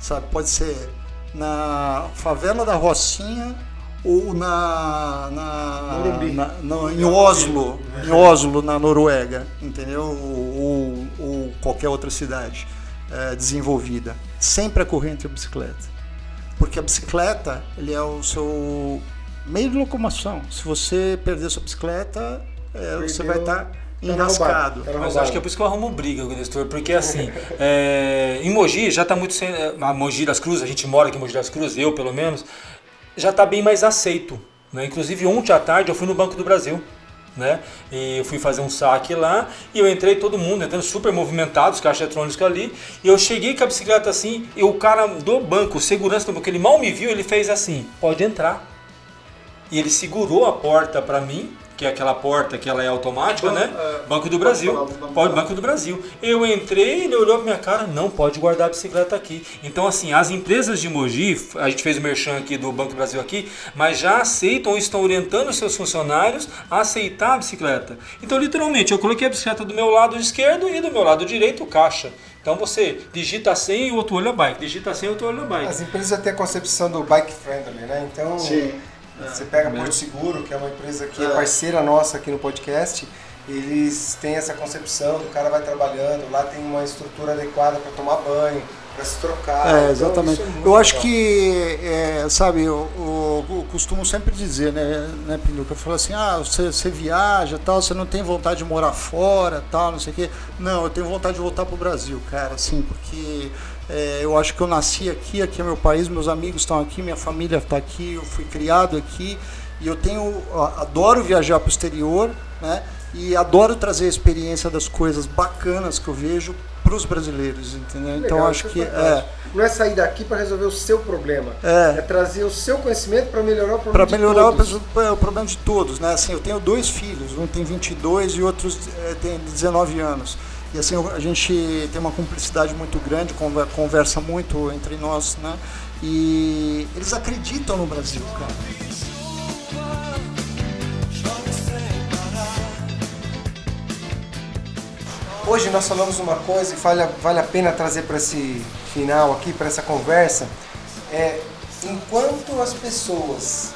sabe? Pode ser na favela da Rocinha ou na, na, na- na- em Oslo, em Oslo na Noruega, entendeu? Ou, ou- ou qualquer outra cidade eh, desenvolvida, sempre a correr entre a bicicleta, porque a bicicleta ele é o seu meio de locomoção. Se você perder sua bicicleta, eh, você vai estar Tá enrascado. roubado. Mas eu acho que é por isso que eu arrumo briga com o Nestor, porque assim, é, em Mogi já está muito sem. é, A Mogi das Cruzes, a gente mora aqui em Mogi das Cruzes, eu pelo menos, já está bem mais aceito. Né? Inclusive ontem à tarde eu fui no Banco do Brasil. Né? E eu fui fazer um saque lá e eu entrei todo mundo entrando super movimentado, os caixas eletrônicos ali. E eu cheguei com a bicicleta assim, e o cara do banco, segurança do banco, ele mal me viu, ele fez assim: pode entrar. E ele segurou a porta para mim, que é aquela porta que ela é automática, Ban- né? é, Banco do Brasil. Pode, do Banco do Brasil. Eu entrei, ele olhou pra minha cara, não pode guardar a bicicleta aqui. Então, assim, as empresas de Mogi, a gente fez o merchan aqui do Banco do Brasil aqui, mas já aceitam ou estão orientando os seus funcionários a aceitar a bicicleta. Então, literalmente, eu coloquei a bicicleta do meu lado esquerdo e do meu lado direito o caixa. Então você digita senha e o outro olho a bike. Digita senha e o outro olho a bike. As empresas têm a concepção do bike friendly, né? Então, Sim. Você pega Porto Seguro, que é uma empresa que é parceira nossa aqui no podcast, eles têm essa concepção do cara vai trabalhando, lá tem uma estrutura adequada para tomar banho, para se trocar. É, Então, exatamente. isso é eu acho legal. que, é, sabe, eu, eu- eu costumo sempre dizer, né, né Pinduca? Eu falo assim, ah, você, você viaja tal, você não tem vontade de morar fora tal, não sei o quê. Não, eu tenho vontade de voltar pro Brasil, cara, assim, porque é, eu acho que eu nasci aqui, aqui é meu país, meus amigos estão aqui, minha família está aqui, eu fui criado aqui e eu tenho, adoro viajar pro exterior, né? E adoro trazer a experiência das coisas bacanas que eu vejo para os brasileiros, entendeu? então Legal, acho isso que é. Não é sair daqui para resolver o seu problema. É. É trazer o seu conhecimento para melhorar o para problema de melhorar o, é, o problema de todos, né? Assim, eu tenho dois filhos, um tem 22 e outros é, tem 19 anos. E assim, a gente tem uma cumplicidade muito grande, conver- conversa muito entre nós, né? E eles acreditam no Brasil, cara. Hoje nós falamos uma coisa e vale, vale a pena trazer para esse final aqui, para essa conversa. É, enquanto as pessoas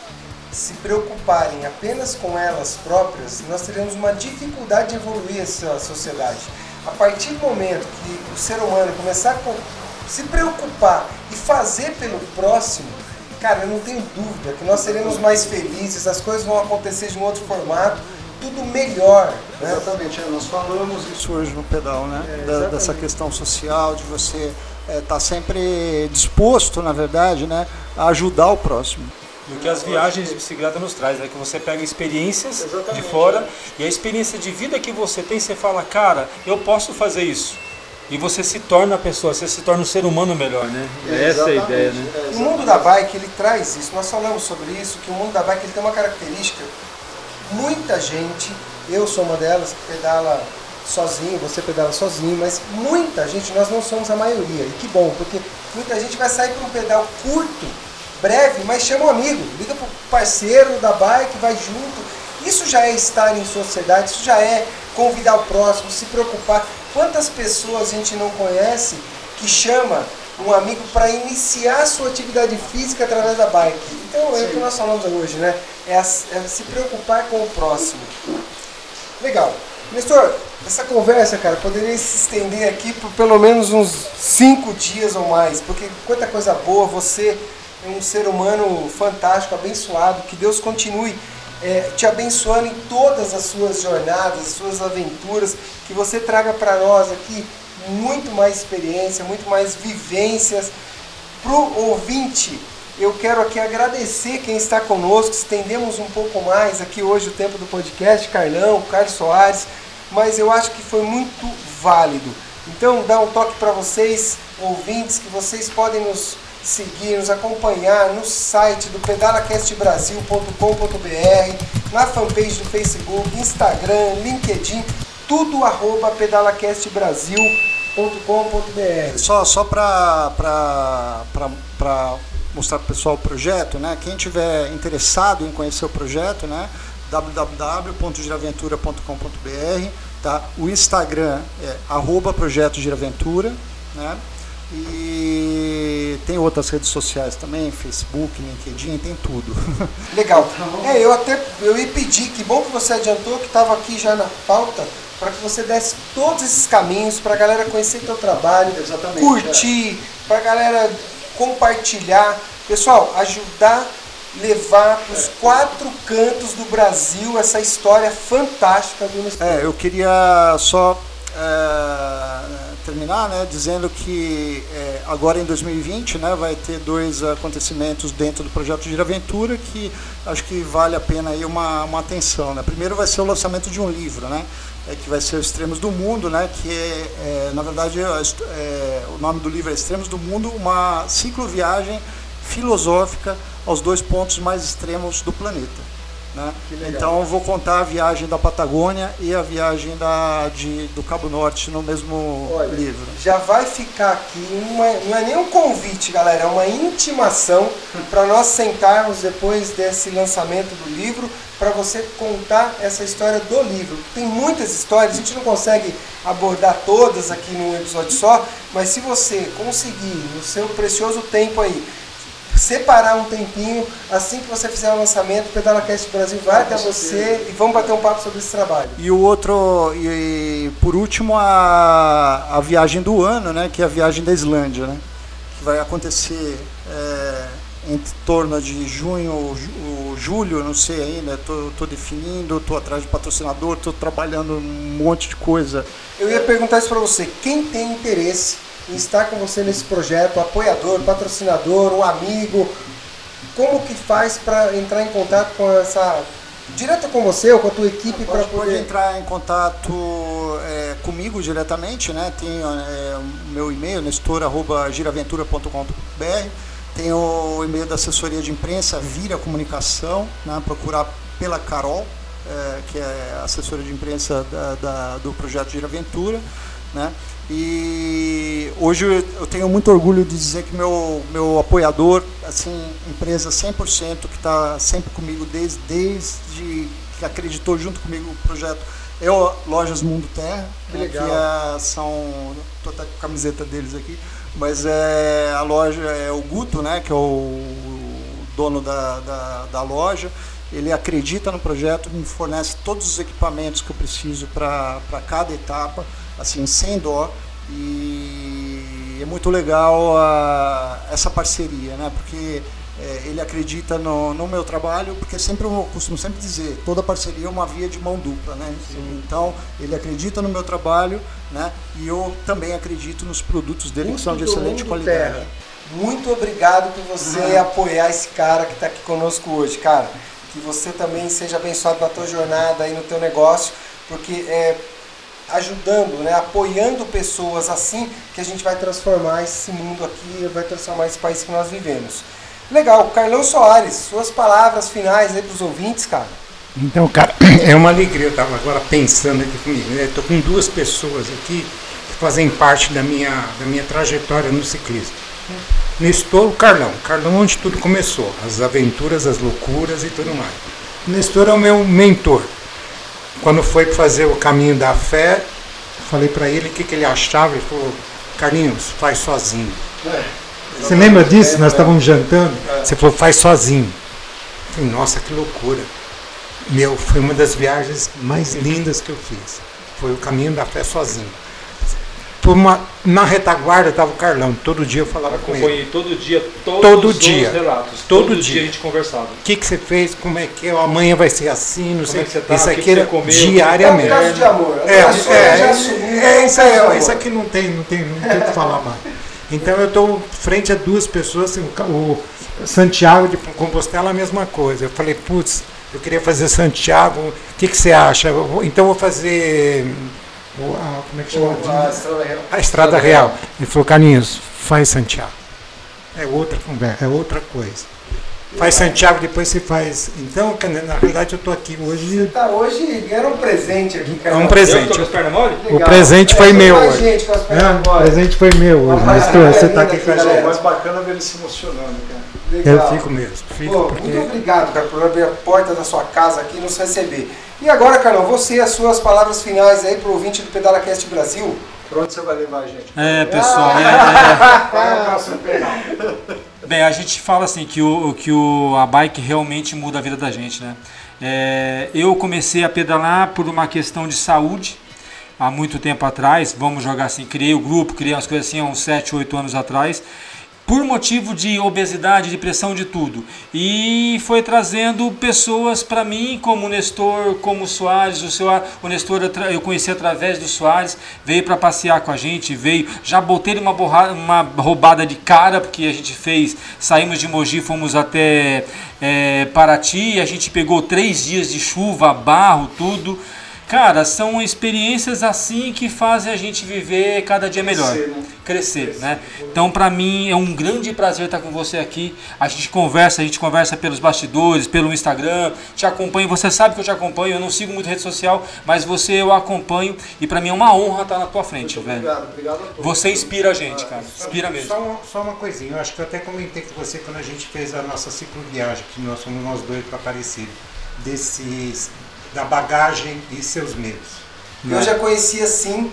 se preocuparem apenas com elas próprias, nós teremos uma dificuldade de evoluir essa sociedade. A partir do momento que o ser humano começar a se preocupar e fazer pelo próximo, cara, eu não tenho dúvida que nós seremos mais felizes, as coisas vão acontecer de um outro formato, tudo melhor. Né? Exatamente, é, nós falamos isso hoje no pedal, né? É, Da- dessa questão social, de você estar sempre disposto, na verdade, né, a ajudar o próximo. E o que as viagens de bicicleta nos traz, é que você pega experiências Exatamente, de fora e a experiência de vida que você tem, você fala, cara, eu posso fazer isso. E você se torna a pessoa, você se torna um ser humano melhor, né? Essa é a ideia, né? É, O mundo da bike ele traz isso. Nós falamos sobre isso que o mundo da bike ele tem uma característica. Muita gente, eu sou uma delas que pedala sozinho, você pedala sozinho, mas muita gente, nós não somos a maioria. E que bom, porque muita gente vai sair para um pedal curto, breve, mas chama um amigo, liga para o parceiro da bike, vai junto. Isso já é estar em sociedade, isso já é convidar o próximo, se preocupar. Quantas pessoas a gente não conhece que chama um amigo para iniciar a sua atividade física através da bike? Então é o que nós falamos hoje, né? É, a- é se preocupar com o próximo. Legal. Nestor, essa conversa, cara, poderia se estender aqui por pelo menos uns cinco dias ou mais, porque quanta coisa boa, você um ser humano fantástico, abençoado, que Deus continue eh, te abençoando em todas as suas jornadas, as suas aventuras, que você traga para nós aqui muito mais experiência, muito mais vivências para o ouvinte, eu quero aqui agradecer quem está conosco. Estendemos um pouco mais aqui hoje o tempo do podcast, Carlão, Carlos Soares, mas eu acho que foi muito válido. Então, dá um toque para vocês, ouvintes, que vocês podem nos seguir, nos acompanhar no site do pedalacastbrasil.com.br, na fanpage do Facebook, Instagram, LinkedIn, tudo arroba pedalacastbrasil.com.br. Só, só para mostrar para o pessoal o projeto, né? Quem tiver interessado em conhecer o projeto, né? www.giraventura.com.br tá? O Instagram é arroba projeto Giraventura, né? E tem outras redes sociais também, Facebook, LinkedIn, tem tudo. Legal. É, eu até eu ia pedir, que bom que você adiantou, que estava aqui já na pauta, para que você desse todos esses caminhos para a galera conhecer teu trabalho, Exatamente, curtir, para a galera compartilhar. Pessoal, ajudar, levar para os quatro cantos do Brasil essa história fantástica do Nestor. É, eu queria só é, terminar né, dizendo que é, agora em 2020 né, vai ter dois acontecimentos dentro do projeto Giraventura que acho que vale a pena aí uma, uma atenção. Né? Primeiro vai ser o lançamento de um livro, né, é, que vai ser Os Extremos do Mundo, né, que é, é, na verdade é, o nome do livro é Extremos do Mundo, uma cicloviagem filosófica aos dois pontos mais extremos do planeta. Né? Então eu vou contar a viagem da Patagônia e a viagem da, de, do Cabo Norte no mesmo Olha, livro. Já vai ficar aqui, uma, não é nem um convite, galera, é uma intimação para nós sentarmos depois desse lançamento do livro para você contar essa história do livro. Tem muitas histórias, a gente não consegue abordar todas aqui num episódio só, mas se você conseguir, no seu precioso tempo aí, separar um tempinho, assim que você fizer o lançamento, o PedalaCast Brasil vai até você e vamos bater um papo sobre esse trabalho. E o outro, e, por último, a, a viagem do ano, né, que é a viagem da Islândia, né, que vai acontecer é, em torno de junho ou ju- ou julho, não sei ainda, tô, tô definindo, tô atrás de patrocinador, tô trabalhando um monte de coisa. Eu ia perguntar isso para você. Quem tem interesse estar com você nesse projeto, apoiador, patrocinador, um amigo, como que faz para entrar em contato com essa direto com você ou com a tua equipe para Pode, pode poder entrar em contato é, comigo diretamente, né? Tem é, o meu e-mail, nestor.giraventura.com.br. Tem o e-mail da assessoria de imprensa, Vira Comunicação, né? procurar pela Carol, é, que é assessora de imprensa da, da- do projeto Giraventura. Né? E hoje eu- tenho muito orgulho de dizer que meu, meu apoiador, assim, empresa 100%, que está sempre comigo desde, desde que acreditou junto comigo no projeto, é o Lojas Mundo Terra. Que legal. Que é, são, estou até com a camiseta deles aqui, mas é, a loja é o Guto, né, que é o dono da, da, da loja. Ele acredita no projeto, me fornece todos os equipamentos que eu preciso para cada etapa, assim, sem dó. E é muito legal a, essa parceria, né? Porque é, ele acredita no, no, meu trabalho, porque sempre eu costumo sempre dizer, toda parceria é uma via de mão dupla, né? Então, ele acredita no meu trabalho, né? E eu também acredito nos produtos dele que são de excelente qualidade. Terra. Muito obrigado por você uhum. apoiar esse cara que está aqui conosco hoje, cara. Que você também seja abençoado na tua jornada aí no teu negócio, porque é ajudando, né, apoiando pessoas assim que a gente vai transformar esse mundo aqui, vai transformar esse país que nós vivemos. Legal, Carlão Soares, suas palavras finais aí para os ouvintes, cara. Então, cara, é uma alegria. Eu estava agora pensando aqui comigo. Né? Estou com duas pessoas aqui que fazem parte da minha, da minha trajetória no ciclismo. Nestor, o Carlão. Carlão, onde tudo começou. As aventuras, as loucuras e tudo mais. Nestor é o meu mentor. Quando foi fazer o caminho da fé, falei para ele o que, que ele achava. Ele falou: Carlinhos, faz sozinho. É. Você lembra disso? Nós estávamos jantando. Você falou, faz sozinho. Eu falei, nossa, que loucura. Meu, foi uma das viagens mais lindas que eu fiz. Foi o caminho da fé sozinho. Por uma, na retaguarda estava o Carlão, todo dia eu falava eu com ele. todo dia, todos todo dia, relatos. Todo, todo dia. dia. a gente conversava. O que, que você fez? Como é que é? Amanhã vai ser assim, não sei. É que você tá, isso aqui era comeu, diariamente. É um caso de amor. É, é, é, é, isso aí, isso aqui não tem, não tem, não tem o que falar mais. Então eu estou frente a duas pessoas, assim, o Santiago de Compostela a mesma coisa. Eu falei, putz, eu queria fazer Santiago, o que, que você acha? Então eu vou fazer. Como é que chama? A Estrada Real. A Estrada Real. Ele falou, Carlinhos, faz Santiago. É outra conversa, é outra coisa. Faz Santiago, depois você faz. Então, na realidade, eu estou aqui hoje. Você está hoje, era um presente aqui, cara. É um presente. Eu o presente foi é, meu hoje. Gente, com as é, o presente foi meu hoje. Mas tu, você está aqui com a gente. É mais bacana ver ele se emocionando, cara. Legal. Eu fico mesmo. Fico Pô, porque... Muito obrigado, cara, por abrir a porta da sua casa aqui e nos receber. E agora, Carlão, você, as suas palavras finais aí para o ouvinte do Pedala Cast Brasil. Para onde você vai levar a gente? É, pessoal. Ah, é, é. Bem, a gente fala assim que, o, que o, a bike realmente muda a vida da gente, né? É, eu comecei a pedalar por uma questão de saúde há muito tempo atrás, vamos jogar assim, criei o grupo, criei umas coisas assim há uns 7, 8 anos atrás, por motivo de obesidade, de pressão, de tudo. E foi trazendo pessoas para mim, como o Nestor, como o Soares. O, seu, o Nestor eu conheci através do Soares, veio para passear com a gente, veio. Já botei uma, borrada, uma roubada de cara, porque a gente fez. Saímos de Mogi, fomos até é, Paraty, a gente pegou três dias de chuva, barro, tudo. Cara, são experiências assim que fazem a gente viver cada dia melhor. Crescer, né? Crescer, Crescer. né? Então, para mim, é um grande prazer estar com você aqui. A gente conversa, a gente conversa pelos bastidores, pelo Instagram, te acompanho. Você sabe que eu te acompanho, eu não sigo muito rede social, mas você eu acompanho e para mim é uma honra estar na tua frente, Muito velho. Obrigado, obrigado a todos. Você inspira a gente, cara. Inspira mesmo. Só uma, só uma coisinha, eu acho que eu até comentei com você quando a gente fez a nossa cicloviagem, que nós fomos nós dois para Aparecida, desses da bagagem e seus medos. Eu já conhecia sim,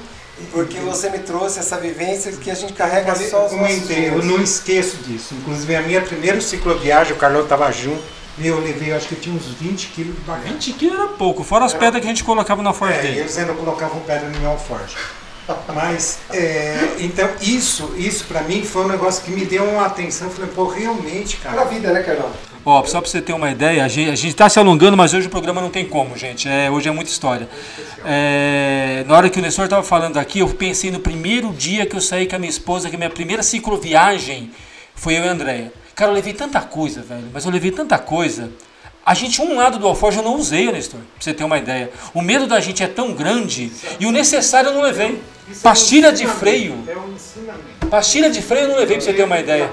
porque você me trouxe essa vivência que a gente carrega eu só os comentei, Eu não esqueço disso. Inclusive, a minha primeira cicloviagem, o Carlão estava junto, e eu levei, acho que tinha uns 20 quilos de bagagem. 20 quilos era pouco, fora as era... pedras que a gente colocava na forja é, dele. eles ainda colocavam pedra no meu alforje. Mas, é, então, isso, isso para mim foi um negócio que me deu uma atenção. Falei, pô, realmente, cara. Pra vida, né, Carlão? Ó, só para você ter uma ideia, a gente está se alongando, mas hoje o programa não tem como, gente. É, hoje é muita história. É, na hora que o Nestor estava falando aqui, eu pensei no primeiro dia que eu saí com a minha esposa, que a minha primeira cicloviagem foi eu e a Andréia. Cara, eu levei tanta coisa, velho, mas eu levei tanta coisa. A gente, um lado do alforje eu não usei, Nestor, pra você ter uma ideia. O medo da gente é tão grande e o necessário eu não levei. Pastilha de freio. É um ensinamento. Pastilha de freio eu não levei pra você ter uma ideia.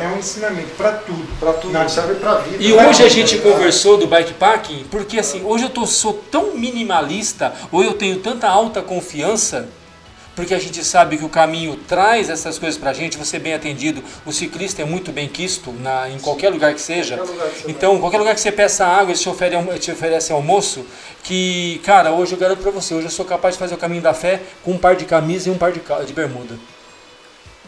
É um ensinamento para tudo. Para tudo, não serve para vida. E hoje a gente conversou do bikepacking, porque assim, hoje eu tô, sou tão minimalista, ou eu tenho tanta alta confiança porque a gente sabe que o caminho traz essas coisas para a gente, você bem atendido, o ciclista é muito bem quisto na, em qualquer lugar que seja. Qualquer lugar que então, qualquer lugar que você peça água, eles te, oferecem, te oferecem almoço, que, cara, hoje eu garanto para você, hoje eu sou capaz de fazer o caminho da fé com um par de camisa e um par de, de bermuda.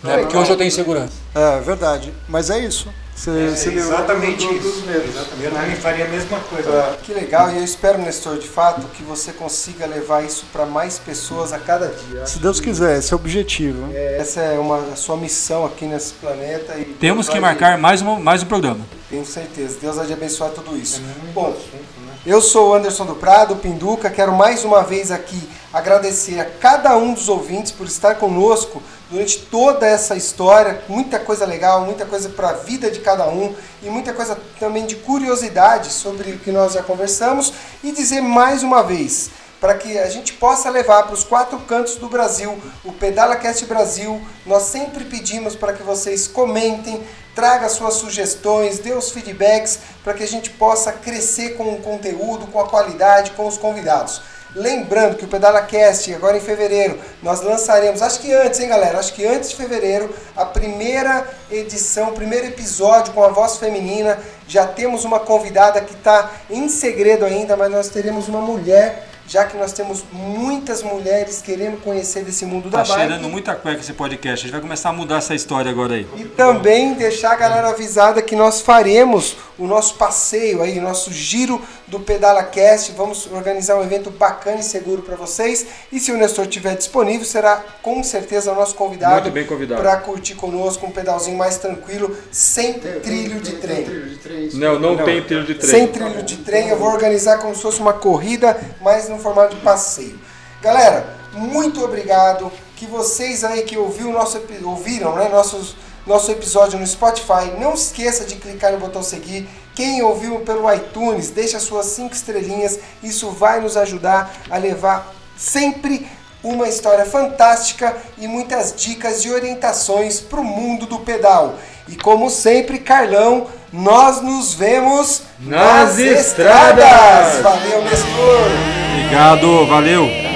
Né? Porque hoje eu tenho segurança. É verdade. Mas é isso. Você, você É livrou exatamente isso. dos medos. Exatamente. Eu também faria a mesma coisa. É. Que legal, e eu espero, Nestor, de fato, que você consiga levar isso para mais pessoas a cada dia. Se Deus quiser, esse é o objetivo. Essa é uma a sua missão aqui nesse planeta. E Temos que marcar mais, uma, mais um programa. Tenho certeza. Deus vai te abençoar tudo isso. Bom, eu sou o Anderson do Prado, Pinduca. Quero mais uma vez aqui agradecer a cada um dos ouvintes por estar conosco durante toda essa história. Muita coisa legal, muita coisa para a vida de cada um e muita coisa também de curiosidade sobre o que nós já conversamos. E dizer mais uma vez para que a gente possa levar para os quatro cantos do Brasil o Pedala Cast Brasil. Nós sempre pedimos para que vocês comentem, traga suas sugestões, dê os feedbacks para que a gente possa crescer com o conteúdo, com a qualidade, com os convidados. Lembrando que o Pedala Cast, agora em fevereiro, nós lançaremos, acho que antes, hein, galera? Acho que antes de fevereiro, a primeira edição, o primeiro episódio com a voz feminina. Já temos uma convidada que está em segredo ainda, mas nós teremos uma mulher, já que nós temos muitas mulheres querendo conhecer desse mundo Tá da bike. cheirando muita cueca esse podcast. A gente vai começar a mudar essa história agora aí. E também deixar a galera avisada que nós faremos o nosso passeio aí, o nosso giro do Pedala Cast. Vamos organizar um evento bacana e seguro para vocês. E se o Nestor estiver disponível, será com certeza o nosso convidado. Muito bem convidado. Para curtir conosco um pedalzinho mais tranquilo, sem trilho de trem. Trilho de trem. Não, não, Não. tem trilho de trem. Sem trilho de trem, eu vou organizar como se fosse uma corrida, mas no formato de passeio. Galera, muito obrigado. Que vocês aí que ouviu nosso, ouviram né, nossos, nosso episódio no Spotify, não esqueça de clicar no botão seguir. Quem ouviu pelo iTunes, deixa suas cinco estrelinhas. Isso vai nos ajudar a levar sempre uma história fantástica e muitas dicas e orientações para o mundo do pedal. E como sempre, Carlão, nós nos vemos Nas estradas. Valeu, Nestor! Obrigado, valeu.